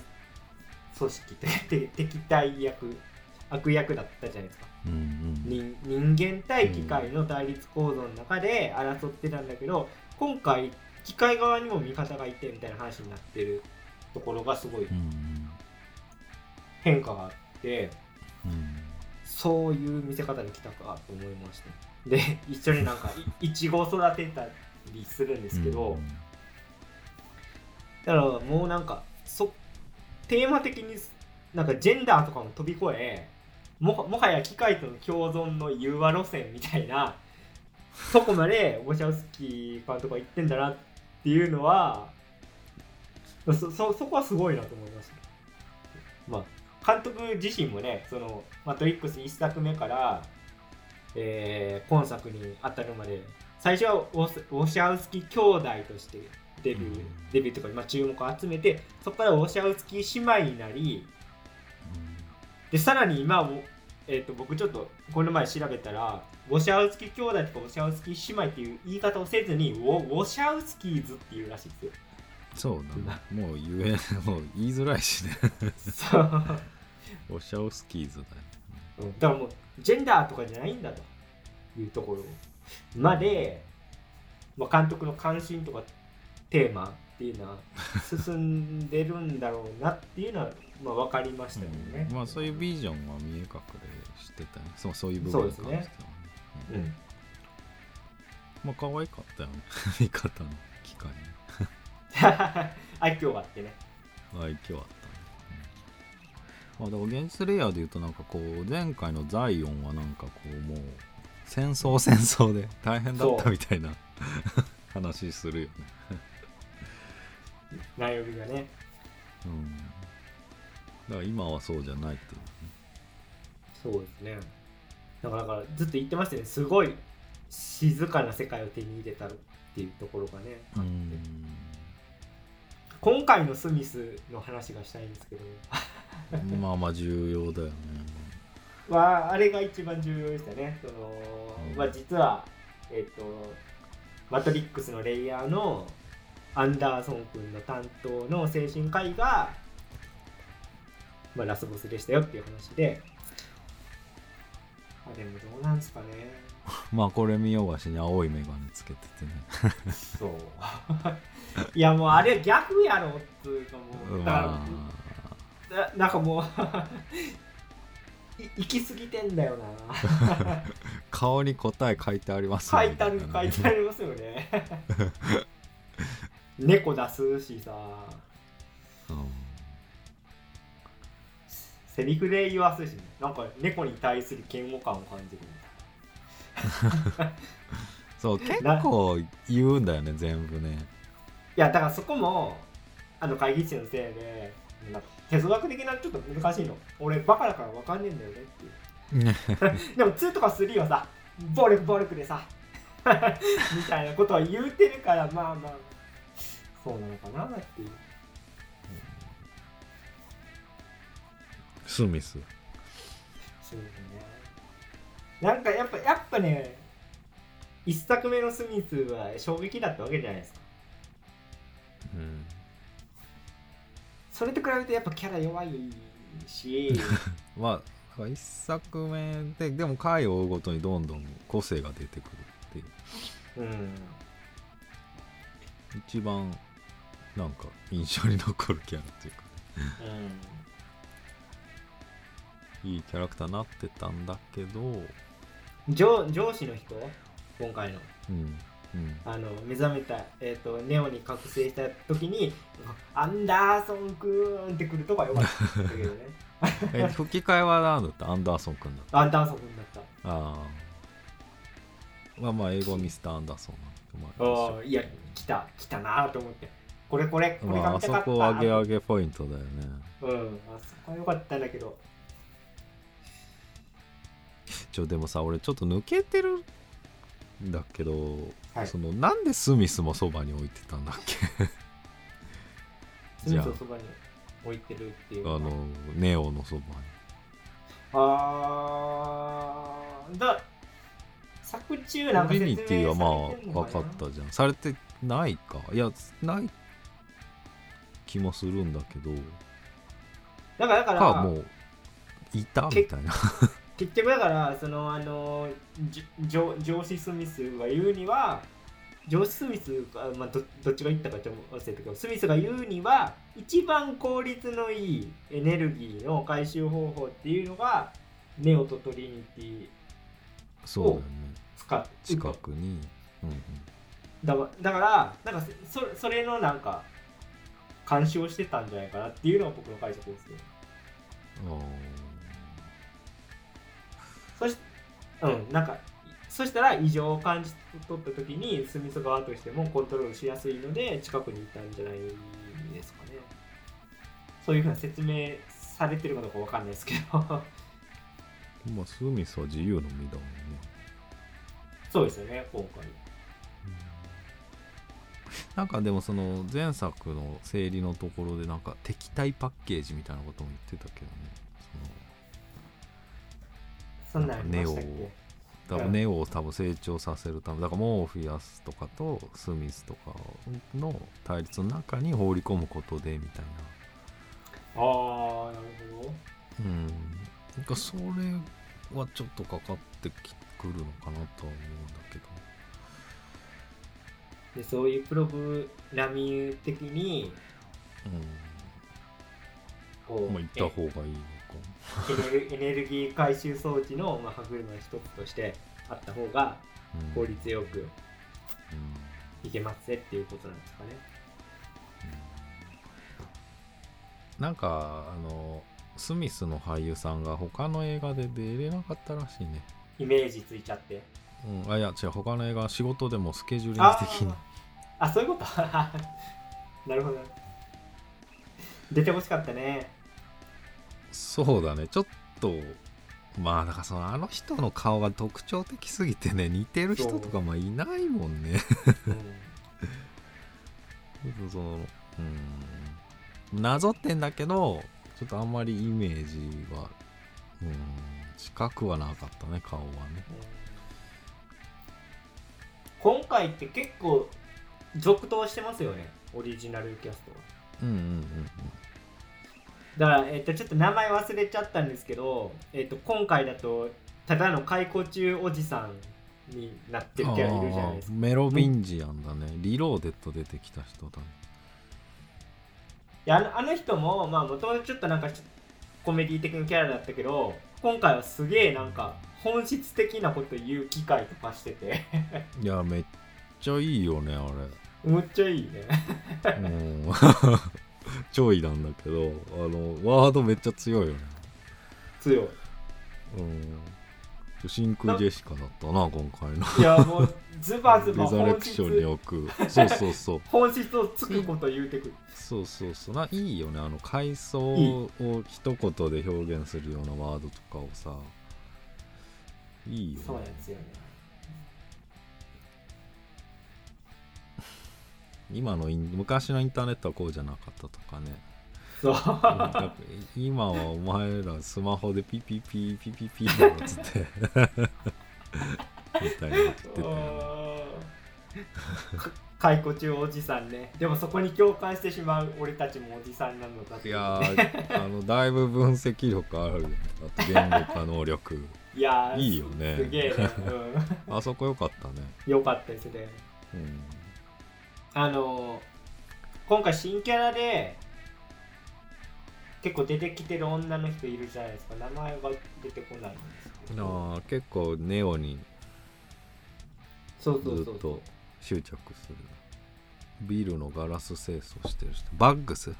組織って敵対役悪役だったじゃないですか。うんうん。人人間対機械の対立構造の中で争ってたんだけど今回機械側にも味方がいてみたいな話になってるところがすごいうん変化があってうん。そういう見せ方できたかと思いましたで一緒になんかいいちごを育てたりするんですけど、うんだからもうなんかそテーマ的になんかジェンダーとかも飛び越えももはや機械との共存の融和路線みたいなそこまでウォシャウスキー監督は言ってんだなっていうのはそそそこはすごいなと思いました。まあ、監督自身もねその「マトリックス」1作目から、えー今作に当たるまで最初はウォスウォシャウスキー兄弟としてデビュー、うんデビューとか、まあ、注目を集めてそこからウォシャウスキー姉妹になりでさらに今も、えー、と僕ちょっとこの前調べたらウォシャウスキー兄弟とかウォシャウスキー姉妹っていう言い方をせずにウォウォシャウスキーズっていうらしいですよ。そうだねもう言えもう言いづらいしね。そう。オシャオスキーズだようん。だからもうジェンダーとかじゃないんだというところまで、まあ、監督の関心とかテーマっていうのは進んでるんだろうなっていうのは、まあ、分かりましたよね。まあそういうビジョンは見え隠れしてたね。そうそういう部分ですね。うん。まあ可愛かったよね。見方の機会ね 愛嬌があってね。愛嬌あったね、うん、まあだから現実レイヤーで言うとなんかこう前回のザイオンはなんかこうもう戦争戦争で大変だったみたいな 話するよね内容がね。うんだから今はそうじゃないっていうねそうですね。だからずっと言ってましたね。すごい静かな世界を手に入れたっていうところがね。あって今回のスミスの話がしたいんですけど。うんまあまあ重要だよねはあれが一番重要でしたね。そのうんまあ、実は、えっと、マトリックスのレイヤーのアンダーソン君の担当の精神科医が、まあ、ラスボスでしたよっていう話で、あでもどうなんですかね。まあこれ見よがしに青い眼鏡つけててね そう。いやもうあれ逆やろっつうかもう、だかななんかもうい行き過ぎてんだよな。あ顔に答え書いてあります書いてある書いてありますよね猫出すしさ。うん。セリフで言わすしなんか猫に対する嫌悪感を感じるそう結構言うんだよね全部ね。いやだからそこもあの会議室のせいでなんか哲学的なちょっと難しいの。俺バカだから分かんねえんだよねっていう。でも2とか3はさ暴力暴力でさ みたいなことは言うてるからまあまあそうなのかなっていう。スミス。そうですね。なんかやっぱやっぱね、一作目のスミスは衝撃だったわけじゃないですか。うん。それと比べてやっぱキャラ弱いし、まあ一作目ででも回を追うごとにどんどん個性が出てくるっていう。うん、一番なんか印象に残るキャラっていうか。いいキャラクターになってたんだけど。うん、上上司の人、今回の。うんうん。あの目覚めた、えー、とネオに覚醒した時に、アンダーソンくーんってくるとかよかった。けどね。え吹き替えは何だった？アンダーソン君だった。アンダーソンくんだった。ああまあまあ英語はミスター・アンダーソンなんああ、いや、来た、来たなと思って。これこれ、これまああそが見たかった。こ上げ上げポイントだよね。うん、あそこは良かったんだけど。ちょでもさ俺ちょっと抜けてるんだけど、はい。そのなんでスミスもそばに置いてたんだっけ？スミスをそばに置いてるっていう。あのネオのそばに。あーだ作中なんかトリニ説明ティはまあ分かったじゃん。されてないか。いやない気もするんだけど。だからだかからもういた？みたいな。結局だからそのあのじ上上司スミスが言うには上司スミスが、まあ、どどっちが言ったかちょっと忘れたけどスミスが言うには一番効率のいいエネルギーの回収方法っていうのがネオとトリニティそうだよね。使って近くに、うんうん、だからだからなんかそそれのなんか干渉してたんじゃないかなっていうのが僕の解釈ですよそしうんなんかそしたら異常を感じ取った時にスミス側としてもコントロールしやすいので近くにいたんじゃないですかね。そういうふうな説明されてるかどうかわかんないですけど。まあスミスは自由の身だもんね。そうですよね今回なんかでもその前作の整理のところでなんか敵対パッケージみたいなことも言ってたけどね。そんなんありましたっネオ多分ネオを多分成長させるためだからモーフィアスとかとスミスとかの対立の中に放り込むことでみたいな。ああなるほど。うん。なんかそれはちょっとかかってきくるのかなとは思うんだけどでそういうプログラミング的にこううん。まあ行った方がいいのか。エネルギー回収装置の、まあ、歯車の一つとしてあった方がうん。効率よくうん。いけますねっていうことなんですかね。なんかあのスミスの俳優さんが他の映画で出れなかったらしいね。イメージついちゃって。うん、あいや違う。他の映画仕事でもスケジューリンあグ的に。あ、そういうこと？なるほど。出てほしかったね。そうだね。ちょっとまあだからそのあの人の顔が特徴的すぎてね似てる人とかまあいないもんね。う んそのうん。なぞってんだけどちょっとあんまりイメージはうん近くはなかったね顔はね今回って結構続投してますよね。オリジナルキャストは。うんうんうんだから、えっとちょっと名前忘れちゃったんですけど、えっと今回だとただの解雇中おじさんになってるキャラいるじゃないですか。メロビンジアンだね。リローデッド出てきた人だね。いやあのあの人もまあもともとちょっとなんかちょコメディ的なキャラだったけど今回はすげえなんか本質的なこと言う機会とかしてて。いやめっちゃいいよねあむっちゃいいね。れうん。ちょいなんだけどあのワードめっちゃ強いよね。強い。うん。真空ジェシカだったな今回の。いやもうズバズバレザレ本クションに質置く。そうそうそう。本質をつくこと言うてくる。そうそうそう。ないいよねあの階層を一言で表現するようなワードとかをさいいよね。そうなんですよね。今のイン昔のインターネットはこうじゃなかったとかね。そう。今はお前らスマホでピピピピピピだろっつってみたいな言ってたよねか解雇中おじさんねでもそこに共感してしまう俺たちもおじさんなのかっていやーあのだいぶ分析力あるよねあと言語化能力いやーいいよね。すげえね、あそこよかったね。うん、よかったですね。うん。あのー今回新キャラで結構出てきてる女の人いるじゃないですか。名前が出てこないんですけど。あー結構ネオにそうそうそうと執着する。ビルのガラス清掃してる人。バッグス、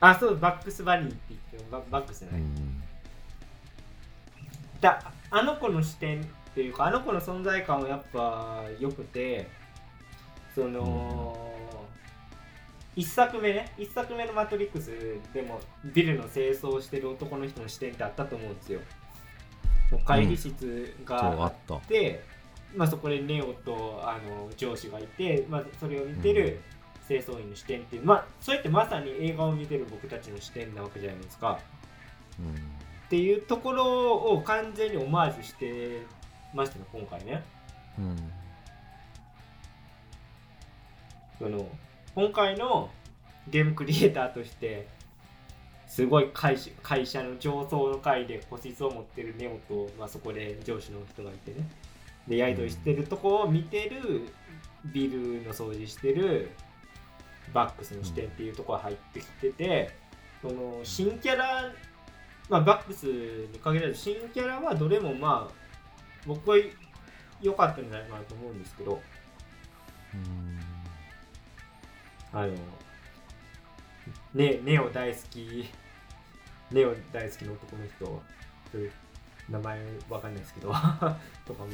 あそうバックスバニーって言ってバックスね、うんだあの子の視点っていうかあの子の存在感はやっぱ良くてその、一作目ね一作目の「マトリックス」でもビルの清掃してる男の人の視点ってあったと思うんですよ。もう会議室があっった。て、まあ、そこでネオとあの上司がいて、まあ、それを見てる清掃員の視点っていう、まあそれってまさに映画を見てる僕たちの視点なわけじゃないですか。うんっていうところを完全にオマージュしてましたね今回ね。うん。その今回のゲームクリエイターとしてすごい会社会社の上層の会で個室を持ってるネオと、まあ、そこで上司の人がいてね。でやり取りしてるとこを見てるビルの掃除してるバックスの視点っていうところが入ってきてて、その新キャラ、まあ、バックスに限らず新キャラはどれもまあ僕は良かったんじゃないかなと思うんですけど。うん。あのねネオ大好きネオ大好きの男の人名前わかんないですけど とかも。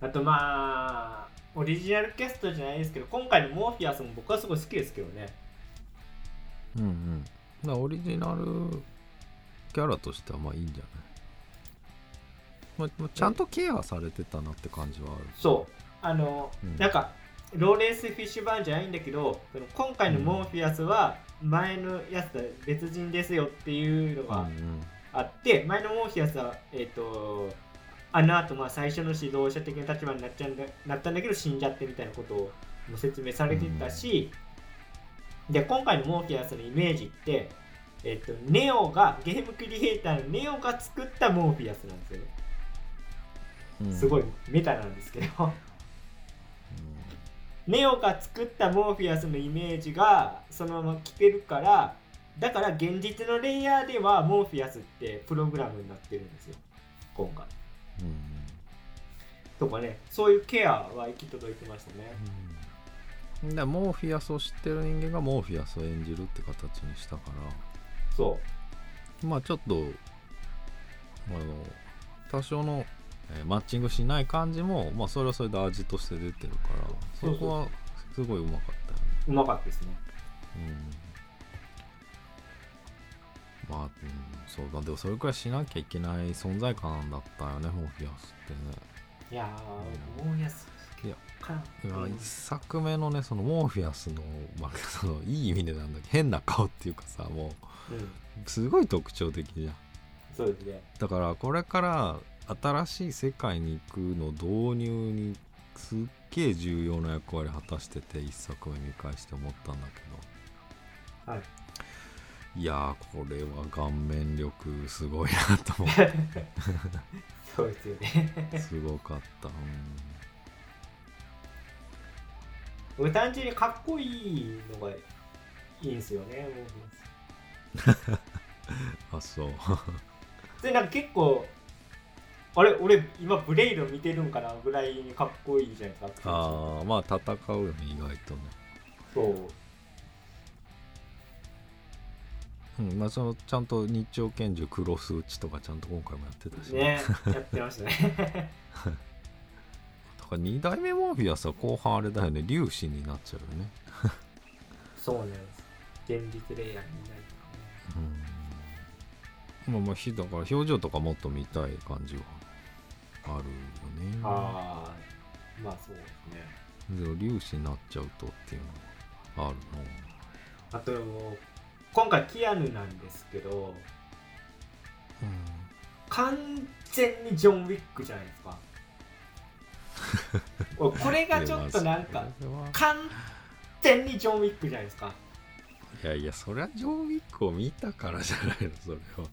あとまあオリジナルキャストじゃないですけど今回のモーフィアスも僕はすごい好きですけどね。うんうんだからオリジナルキャラとしてはまあいいんじゃない？まあまあちゃんとケアされてたなって感じはある。そう。あの、うん。なんかローレンス・フィッシュバーンじゃないんだけど今回のモーフィアスは前のやつとは別人ですよっていうのがうんうんあって、前のモーフィアスはえっ、とあの後まあ最初の指導者的な立場になっちゃうんだなったんだけど死んじゃってみたいなことをも説明されてたし、で今回のモーフィアスのイメージってえっ、とネオがゲームクリエイターのネオが作ったモーフィアスなんですよね。うん。すごいメタなんですけど。ネオが作ったモーフィアスのイメージがそのまま来てるからだから現実のレイヤーではモーフィアスってプログラムになってるんですよ。今回。うん。とかねそういうケアは行き届いてましたねうんでモーフィアスを知ってる人間がモーフィアスを演じるって形にしたから。そまあちょっとあの多少の、えーマッチングしない感じもまあそれはそれで味として出てるからそこはすごいうまかったよね。ううまかったですね。うん。まあ、うん、そう。だでもそれくらいしなきゃいけない存在感だったよねモーフィアスってね。いやーモーフィアスいや。一作目のねそのモーフィアスの,、まあ、そのいい意味でなんだけど変な顔っていうかさもうん。うすごい特徴的じゃん。そうですね。だからこれから新しい世界に行くの導入にすっげえ重要な役割果たしてて一作目見返して思ったんだけど。はい。いやーこれは顔面力すごいなと思って そうですよね。すごかった、うん俺単純にかっこいいのがいいんですよね あそう。でなんか結構あれ俺今ブレイド見てるんかなぐらいにかっこいいじゃないですかああまあ戦うよね意外とね。そう。うんまあそのちゃんと日朝拳銃クロス打ちとかちゃんと今回もやってたしね。やってましたね。だ から2代目モーフィアスは後半あれだよね。粒子になっちゃうよね。そうなんです現実レイヤーになるう。ん。まあまあひだから表情とかもっと見たい感じはあるよね。ああまあそうですね。でも粒子になっちゃうとっていうのはあるあと今回キアヌなんですけどの完全にジョン・ウィックじゃないですかこれがちょっとなんか完全にジョン・ウィックじゃないですか。いやいやそりゃジョン・ウィックを見たからじゃないのそれは。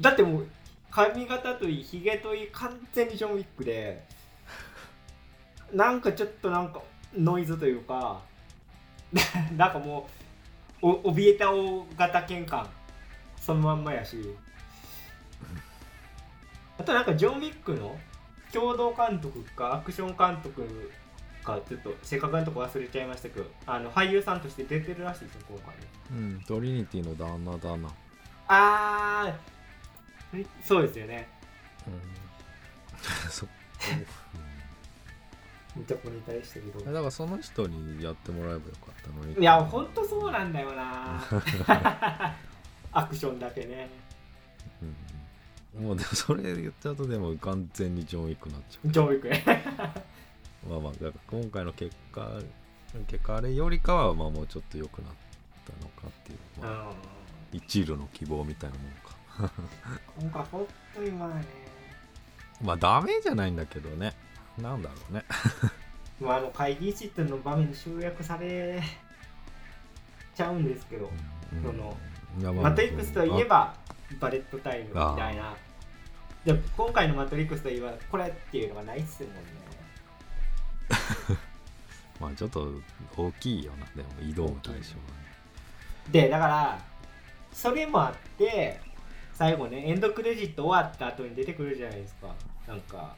だってもう髪型といいひげといい完全にジョン・ウィックでなんかちょっとなんかノイズというか なんかもうお怯えた大型犬感そのまんまやし。あとなんかジョン・ウィックの共同監督かアクション監督かちょっと正確なとこ忘れちゃいましたけどあの俳優さんとして出てるらしいですよ今回。ねうんトリニティの旦那だな。あーそうですよね。うん。そめっちゃこれに対してだからその人にやってもらえばよかったのにいやほんとそうなんだよなアクションだけねうんもうでもそれ言っちゃうとでも完全にジョン・ウィックになっちゃジョン・ウィックね。う まあまあだから今回の結果結果あれよりかはまあもうちょっと良くなったのかっていう、まあ、う一縷の希望みたいなもんか。ん 今回ほんとにまあね。まあダメじゃないんだけどね。なんだろうね。まああの会議室の場面に集約されちゃうんですけど、うん。そのまあマトリックスといえばバレットタイムみたいなで今回のマトリックスといえばこれっていうのがないっすもんね。まあちょっと大きいよなでも移動の対象がね。でだからそれもあって最後ねエンドクレジット終わった後に出てくるじゃないですか。なんか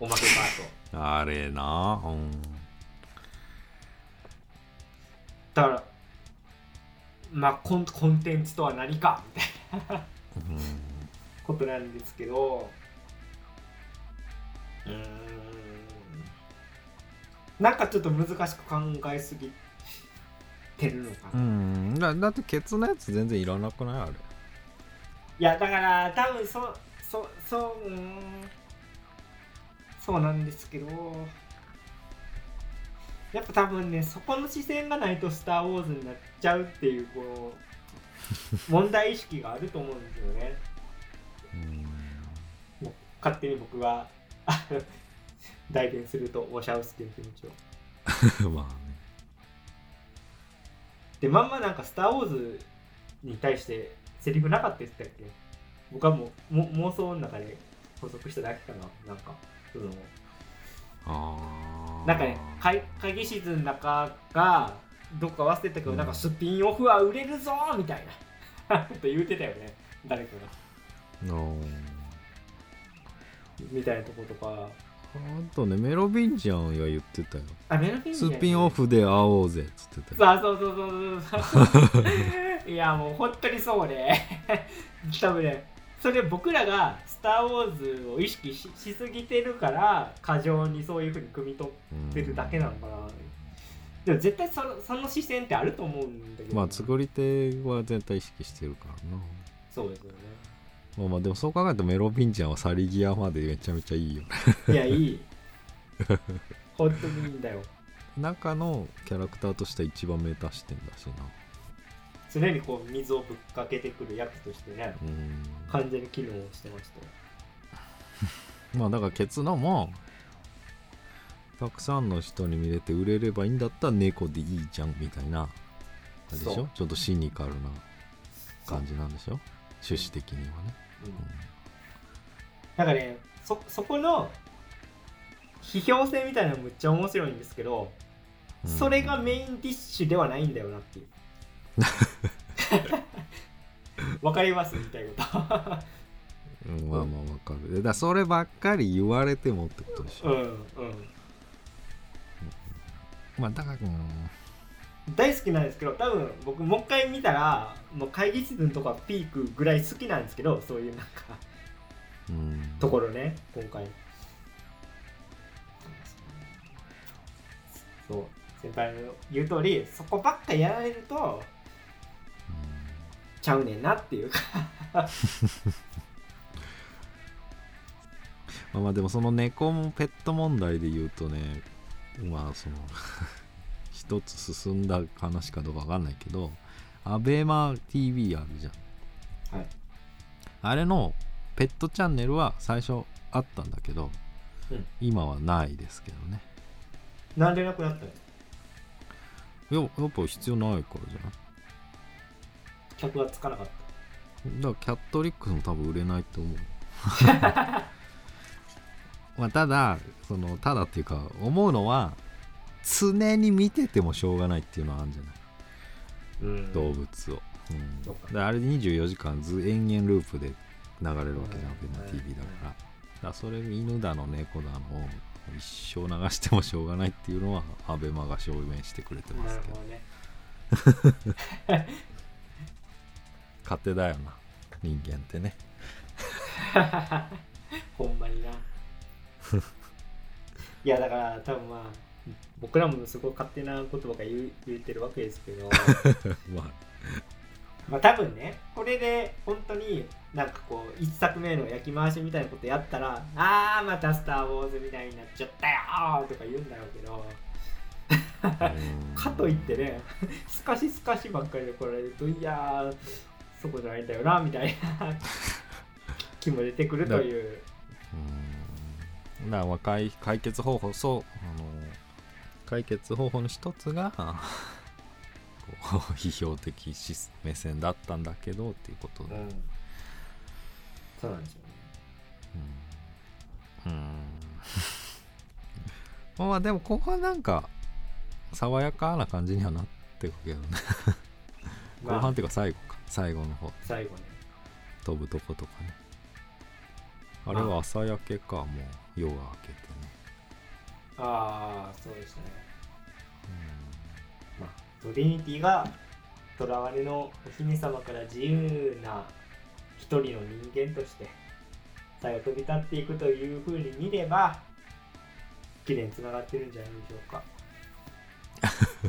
おまけパート。あれなうん。だからまあコンコンテンツとは何かみたいな。うんことなんですけど。うーん。なんかちょっと難しく考えすぎてるのかな、うん。だだってケツのやつ全然いらなくない？あれ。いやだから多分そそそううーん。そうなんですけど。やっぱ多分ねそこの視線がないと「スター・ウォーズ」になっちゃうっていうこう 問題意識があると思うんですよね。うんもう勝手に僕があの 代弁するとウォシャウスキーの気持ちをまあね。でまんまなんか「スター・ウォーズ」に対してセリフなかったって言ってたっけ？僕はもうも妄想の中で補足しただけかな。なんかそのああなんかね会会議室の中がどっか忘れたけど、うんなんかスピンオフは売れるぞーみたいな。こ と言うてたよね誰かが。のみたいなとことか。あとねメロビンジャンは言ってたよ。あメロディースピンオフで会おうぜっつってたそうそうそうそうそう。いやもう本当にそうね。多分ねそれ僕らが「スター・ウォーズ」を意識ししすぎてるから過剰にそういうふうに汲み取ってるだけなのかな、でも絶対そのその視線ってあると思うんだけど。まあ作り手は絶対意識してるからな。そうですよねまあまあでもそう考えるとメロビンジャンは去り際までめちゃめちゃいいよ。ねいやいい。本当にいいんだよ。中のキャラクターとしては一番目指してんだしな。常にこう水をぶっかけてくるやつとしてねうん。完全に機能してましたよ まあだからケツのもたくさんの人に見れて売れればいいんだったら猫でいいじゃんみたいなあれでしょ？ちょっとシニカルな感じなんでしょ？趣旨的にはね、うん。なんかねそそこの批評性みたいなのむっちゃ面白いんですけど、うん。それがメインディッシュではないんだよなっていう。わかります？言いたいこと。うん、まあまあわかる。でだそればっかり言われてもってことでしょ、うんうん。まあだからうん大好きなんですけど多分僕もう一回見たらもう会議室のとこはピークぐらい好きなんですけどそういうなんかうん。ところね今回。そう。先輩の言う通りそこばっかやられるとちゃうねんなっていうか。まあまあでもその猫もペット問題で言うとねまあその一つ進んだ話かどうかわかんないけどアベマ TV あるじゃん。はい。あれのペットチャンネルは最初あったんだけど、うん。今はないですけどね。なんでなくなったの？いややっぱ必要ないからじゃない？客がつかなかっだからキャットリックスも多分売れないと思う。まあただそのただっていうか思うのは常に見ててもしょうがないっていうのはあるんじゃない？た、うん。動物を、うん、だあれで24時間ず延々ループで流れるわけじゃん、うんベマ TV だから,、だそれ犬だの猫だのを一生流してもしょうがないっていうのはアベマが証明してくれてまなすけど。るほどね。勝手だよな人間ってね。ほんまにな。いやだから多分まあ僕らもすごい勝手な言葉が言う言ってるわけですけど。まあ。まあ多分ねこれで本当になんかこう一作目の焼き回しみたいなことやったらあーまた「スター・ウォーズ」みたいになっちゃったよーとか言うんだろうけど。うん。かといってねすかしすかしばっかりで来られるといやーそこじゃないんだよなみたいな気も出てくるという。うん。だからまあ解解決方法そうあの解決方法の一つがこう批評的視目線だったんだけどっていうことで、うん。そうなんですよね。うん。うん。まあでも後半なんか爽やかな感じにはなってるけどね。後 まあ。半っていうか最後か。最後の方。最後ね。飛ぶとことかね。あれは朝焼けかもう夜が明けてねああそうですね。まあトリニティが囚われのお姫様から自由な一人の人間として最後飛び立っていくというふうに見れば綺麗につながってるんじゃないでしょうか。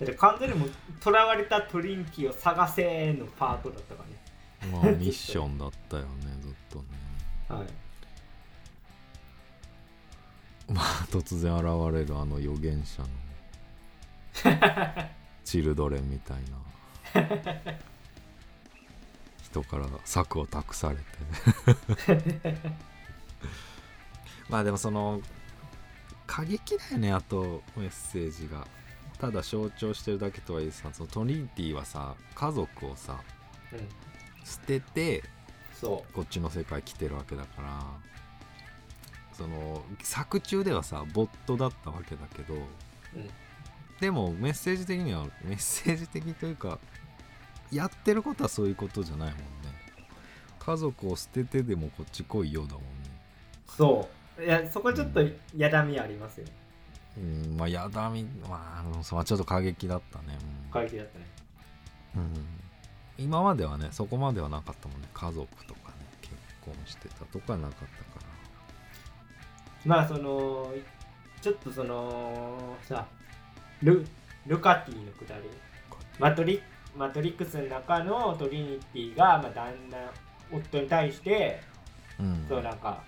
だって完全にもう囚われたトリニティを探せのパートだったからね。まあミッションだったよねずっとね。はいまあ突然現れるあの預言者の チルドレンみたいな。人から策を託されて。まあでもその過激だよねあとメッセージが。ただ象徴してるだけとはいえさそのトリニティはさ家族をさうん。捨ててそこっちの世界来てるわけだからその作中ではさボットだったわけだけどう、うん、でもメッセージ的にはメッセージ的というかやってることはそういうことじゃないもんね。家族を捨ててでもこっち来いよだもんね。そう。いやそこちょっとやだみありますよ。うんまあやだみまあうんそうちょっと過激だったね。過激だったね。うん、うん。今まではねそこまではなかったもんね。家族とかね結婚してたとかなかったからまあそのちょっとそのさルルカティのくだり。マトリマトリックスの中のトリニティが、まあ、旦那夫に対してうん。そうなんか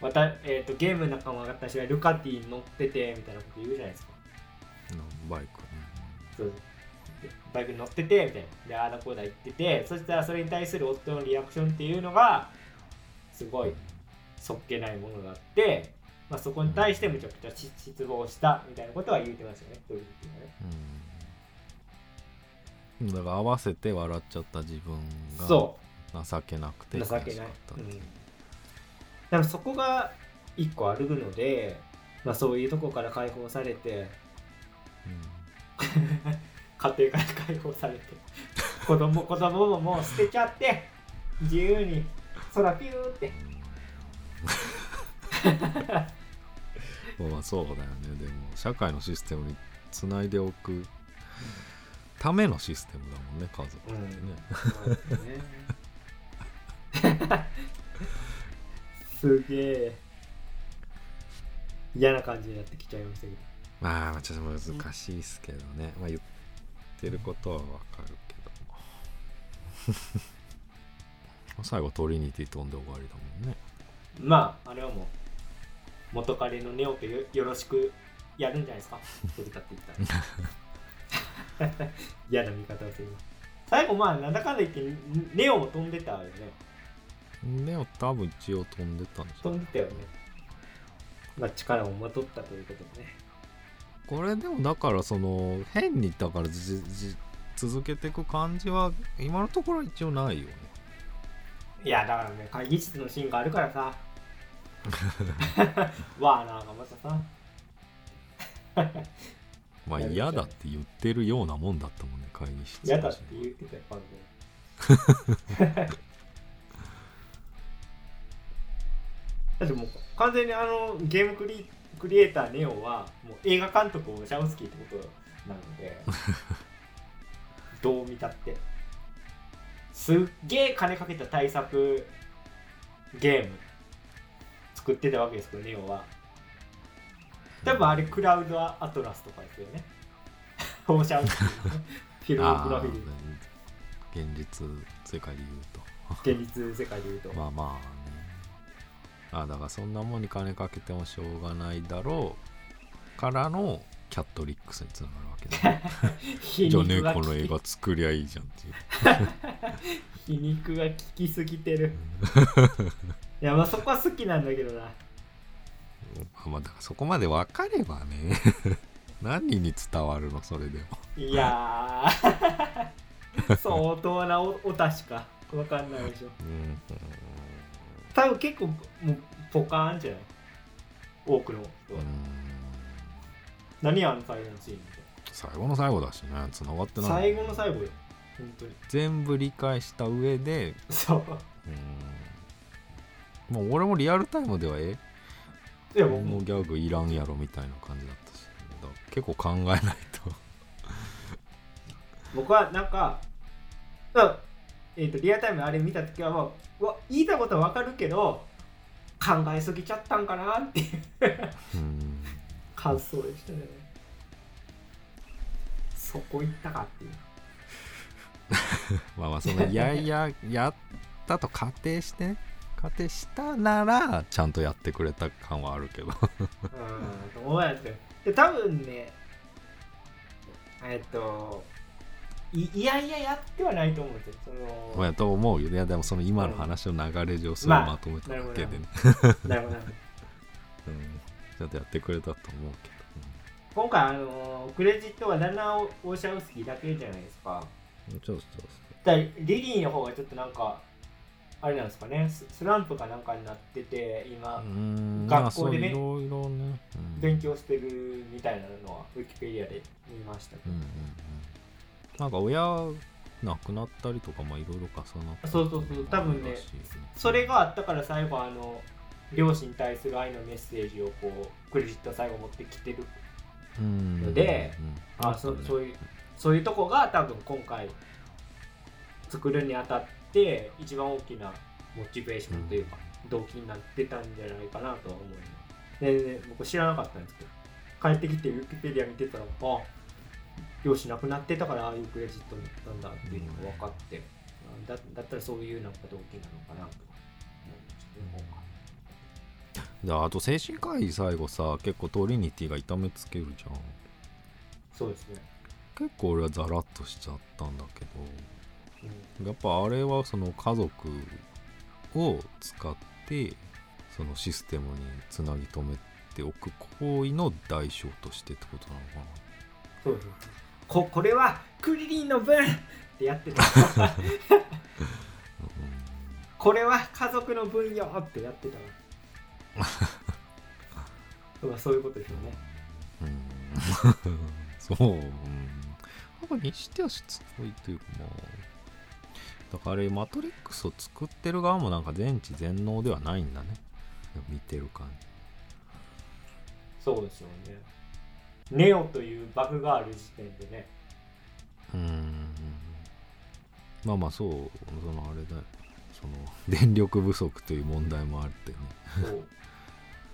わた、えー、とゲームの中も私はルカティに乗っててみたいなこと言うじゃないですか。うんバイクね。そう。でバイクに乗っててみたいな。でああだこうだ言っててそしたらそれに対する夫のリアクションっていうのがすごいそっけないものがあって、まあ、そこに対してむちゃくちゃ失失望したみたいなことは言ってましたよね。トリニティがね。うん。だから合わせて笑っちゃった自分がそ情けなくてう情けない。う。ん、でもそこが一個あるので、まあ、そういうとこから解放されて 家庭から解放されて 子供子供ももう捨てちゃって自由に空ピューってうん まあそうだよね。でも社会のシステムにつないでおくためのシステムだもんね家族ってね、すげえ嫌な感じになってきちゃいましたけど。まあちょっと難しいですけどね、まあ言ってることはわかるけど。最後トリニティ飛んで終わりだもんね。まああれはもう元彼のネオとよよろしくやるんじゃないですか？飛び立っていったら。嫌な見方をする最後まあなんだかんだ言ってネオも飛んでたよね。ネオ多分一応飛んでたんじゃん飛んでたよね。まあ力をまとったということでね。これでもだからその変にだからじじ続けていく感じは今のところは一応ないよね。いやだからね会議室のシーンがあるからさワーナーがまたさ。まあ嫌だって言ってるようなもんだったもんね会議室。嫌だって言ってたよ完全にだってもう完全にあのゲームクリクリエイターネオはもう映画監督をシャウスキーってことなので どう見たって。すっげえ金かけた対策ゲーム作ってたわけですよネオは。多分あれクラウドアトラスとかですよね。フォーシャウスキーのねフィルムプロフィール現実世界で言うと。現実世界で言うと、まあまあね。あだからそんなもんに金かけてもしょうがないだろうからのキャットリックスにつながるわけだ、ね、皮じゃあねこの映画作りゃいいじゃんっていう皮肉が効きすぎてる。いやまあそこは好きなんだけどな。まあだからそこまで分かればね。何に伝わるのそれでも。いやー。相当なおお達しか。わかんないでしょ。うん多分結構もうポカーンじゃない？多くの人は、うん。何あの最後のシーンみ最後の最後だしね。繋がってない。な最後の最後よ本当に。全部理解した上で。そう。うん。もう俺もリアルタイムではえいやも。うギャグいらんやろみたいな感じだったし。結構考えないと。僕はなんか、うんえー、とリアルタイムあれ見た時はもううわ言いたいことは分かるけど考えすぎちゃったんかなっていう。うん。感想でしたね。そこ行ったかっていう まあまあその いやいややったと仮定してね仮定したならちゃんとやってくれた感はあるけど。うんと思うんですよで多分ねえっといいやいややってはないと思うんですよ。そのまあと思うよね。いやでもその今の話の流れ上それをまとめただけでね、なるほど うん、ちゃんとやってくれたと思うけ今回あのクレジットはダナ・オーシャウスキーだけじゃないですかどちょっとだリリーの方がちょっとなんかあれなんですかね。ススランプかなんかになってて今、うん学校でね勉強してるみたいなのはウィキペディアで見ましたけど、うんうんうん。なんか親亡くなったりとかまあいろいろ重なってそうそうそう多分ねそれがあったから最後あの両親に対する愛のメッセージをこうクレジット最後持ってきてるうんのでうん。あそそういうそういうとこが多分今回作るにあたって一番大きなモチベーションというか、動機になってたんじゃないかなとは思いますでで僕知らなかったんですけど帰ってきてウィキペディア見てたらあ両親亡くなってたからああいうクレジットになったんだっていうのが分かって、あだだったらそういうなんか動機なのかなと思いましたあと精神科医最後さ結構トリニティが痛めつけるじゃん。そうですね、結構俺はザラッとしちゃったんだけうん。どやっぱあれはその家族を使ってそのシステムにつなぎ止めておく行為の代償としてってことなのかそうそうそうここれはクリリンの分ってやってた。な、これは家族の分よってやってた。そういうことですよね。うんうん。そう、うんかにしてはしつこいというかまあだからあれマトリックスを作ってる側もなんか全知全能ではないんだね。見てる感じ。そうですよね。ネオというバグがある時点でね。うんまあまあそうそのあれだよ。その電力不足という問題もあってね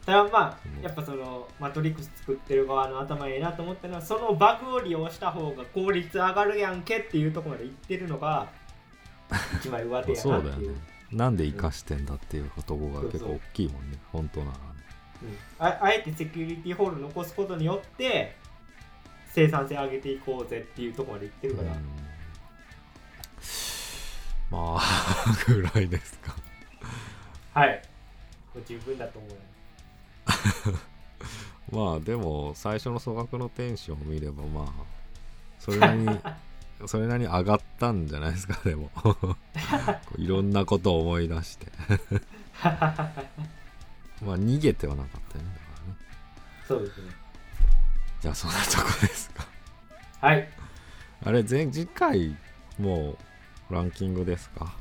ただまうん。あやっぱそのマトリックス作ってる側の頭いいなと思ったのはそのバグを利用した方が効率上がるやんけっていうところまで言ってるのが 一枚上手やそうだよね。なっていうなんで生かしてんだっていうとこが結構大きいもんね。本当ならね。うん。ああえてセキュリティホール残すことによって生産性上げていこうぜっていうところまで言ってるから、うん。まあ ぐらいですか。はい。十分だと思うよ まあでも最初の粗額のテンションを見ればまあそれなりに それなりに上がったんじゃないですかでも。こういろんなことを思い出して。まあ逃げてはなかったよねだからね。そうですね。じゃあそんなとこですか。はい。あれ前次回もうランキングですか？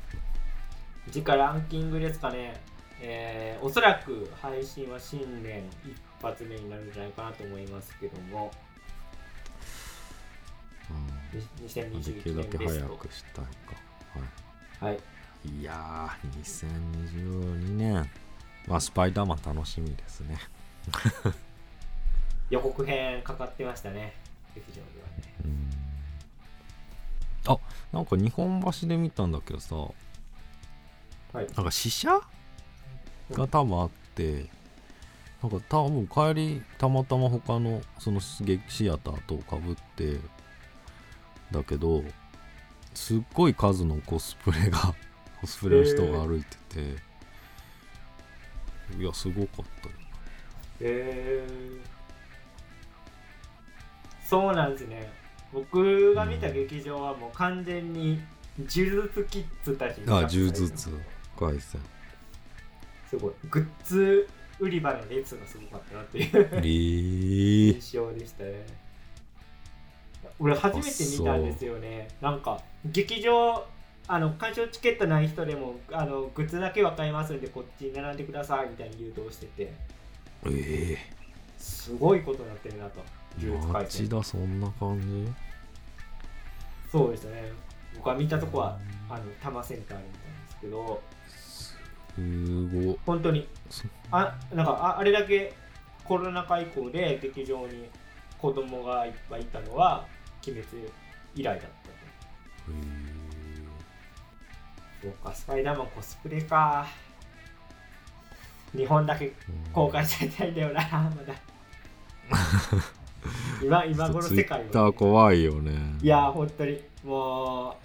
次回ランキングですかねえーおそらく配信は新年一発目になるんじゃないかなと思いますけども。うん。にできる2021だけ早年ベストくしたいか。ははい。いいやー2022年まあスパイダーマン楽しみですね。予告編かかってましたね。劇場ではね。うん。あなんか日本橋で見たんだけどさ。はい。なんか試写が多分あってなんか多分帰りたまたま他のその劇シアターとかぶってだけどすっごい数のコスプレが コスプレの人が歩いてて、いやすごかったえそうなんですね。僕が見た劇場はもう完全に呪術キッズたちにあ呪術。回戦すごい。グッズ売り場の列がすごかったなっていう。えー、印象でしたね。俺初めて見たんですよね。なんか劇場あの鑑賞チケットない人でもあのグッズだけは買いますんでこっちに並んでくださいみたいに誘導してて。えすごいことになってるなとえ呪術回戦。町田そんな感じ？そうですね。僕が見たとこはあの多摩センターみたいですけどすご本当に。そあなんかああれだけコロナ禍以降で劇場に子供がいっぱいいたのは鬼滅以来だったと。そうかスパイダーマンコスプレか。日本だけ公開されたいんだよなまだ。今今頃世界ツイッター怖いよね。いや本当に。も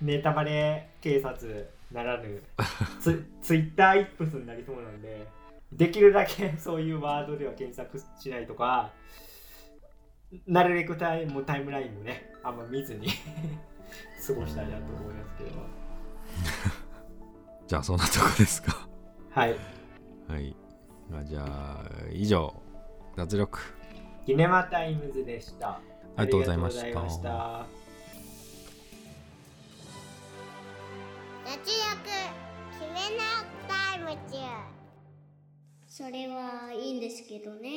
うネタバレ警察ならぬツツイッターイップスになりそうなんでできるだけ そういうワードでは検索しないとかなるべくタイもうタイムラインもねあんま見ずに 過ごしたいなと思いますけど。じゃあそんなとこですか。はい。はい。あじゃあ以上脱力。キネマタイムズでした。ありがとうございました脱力決めなタイム中。それはいいんですけどね。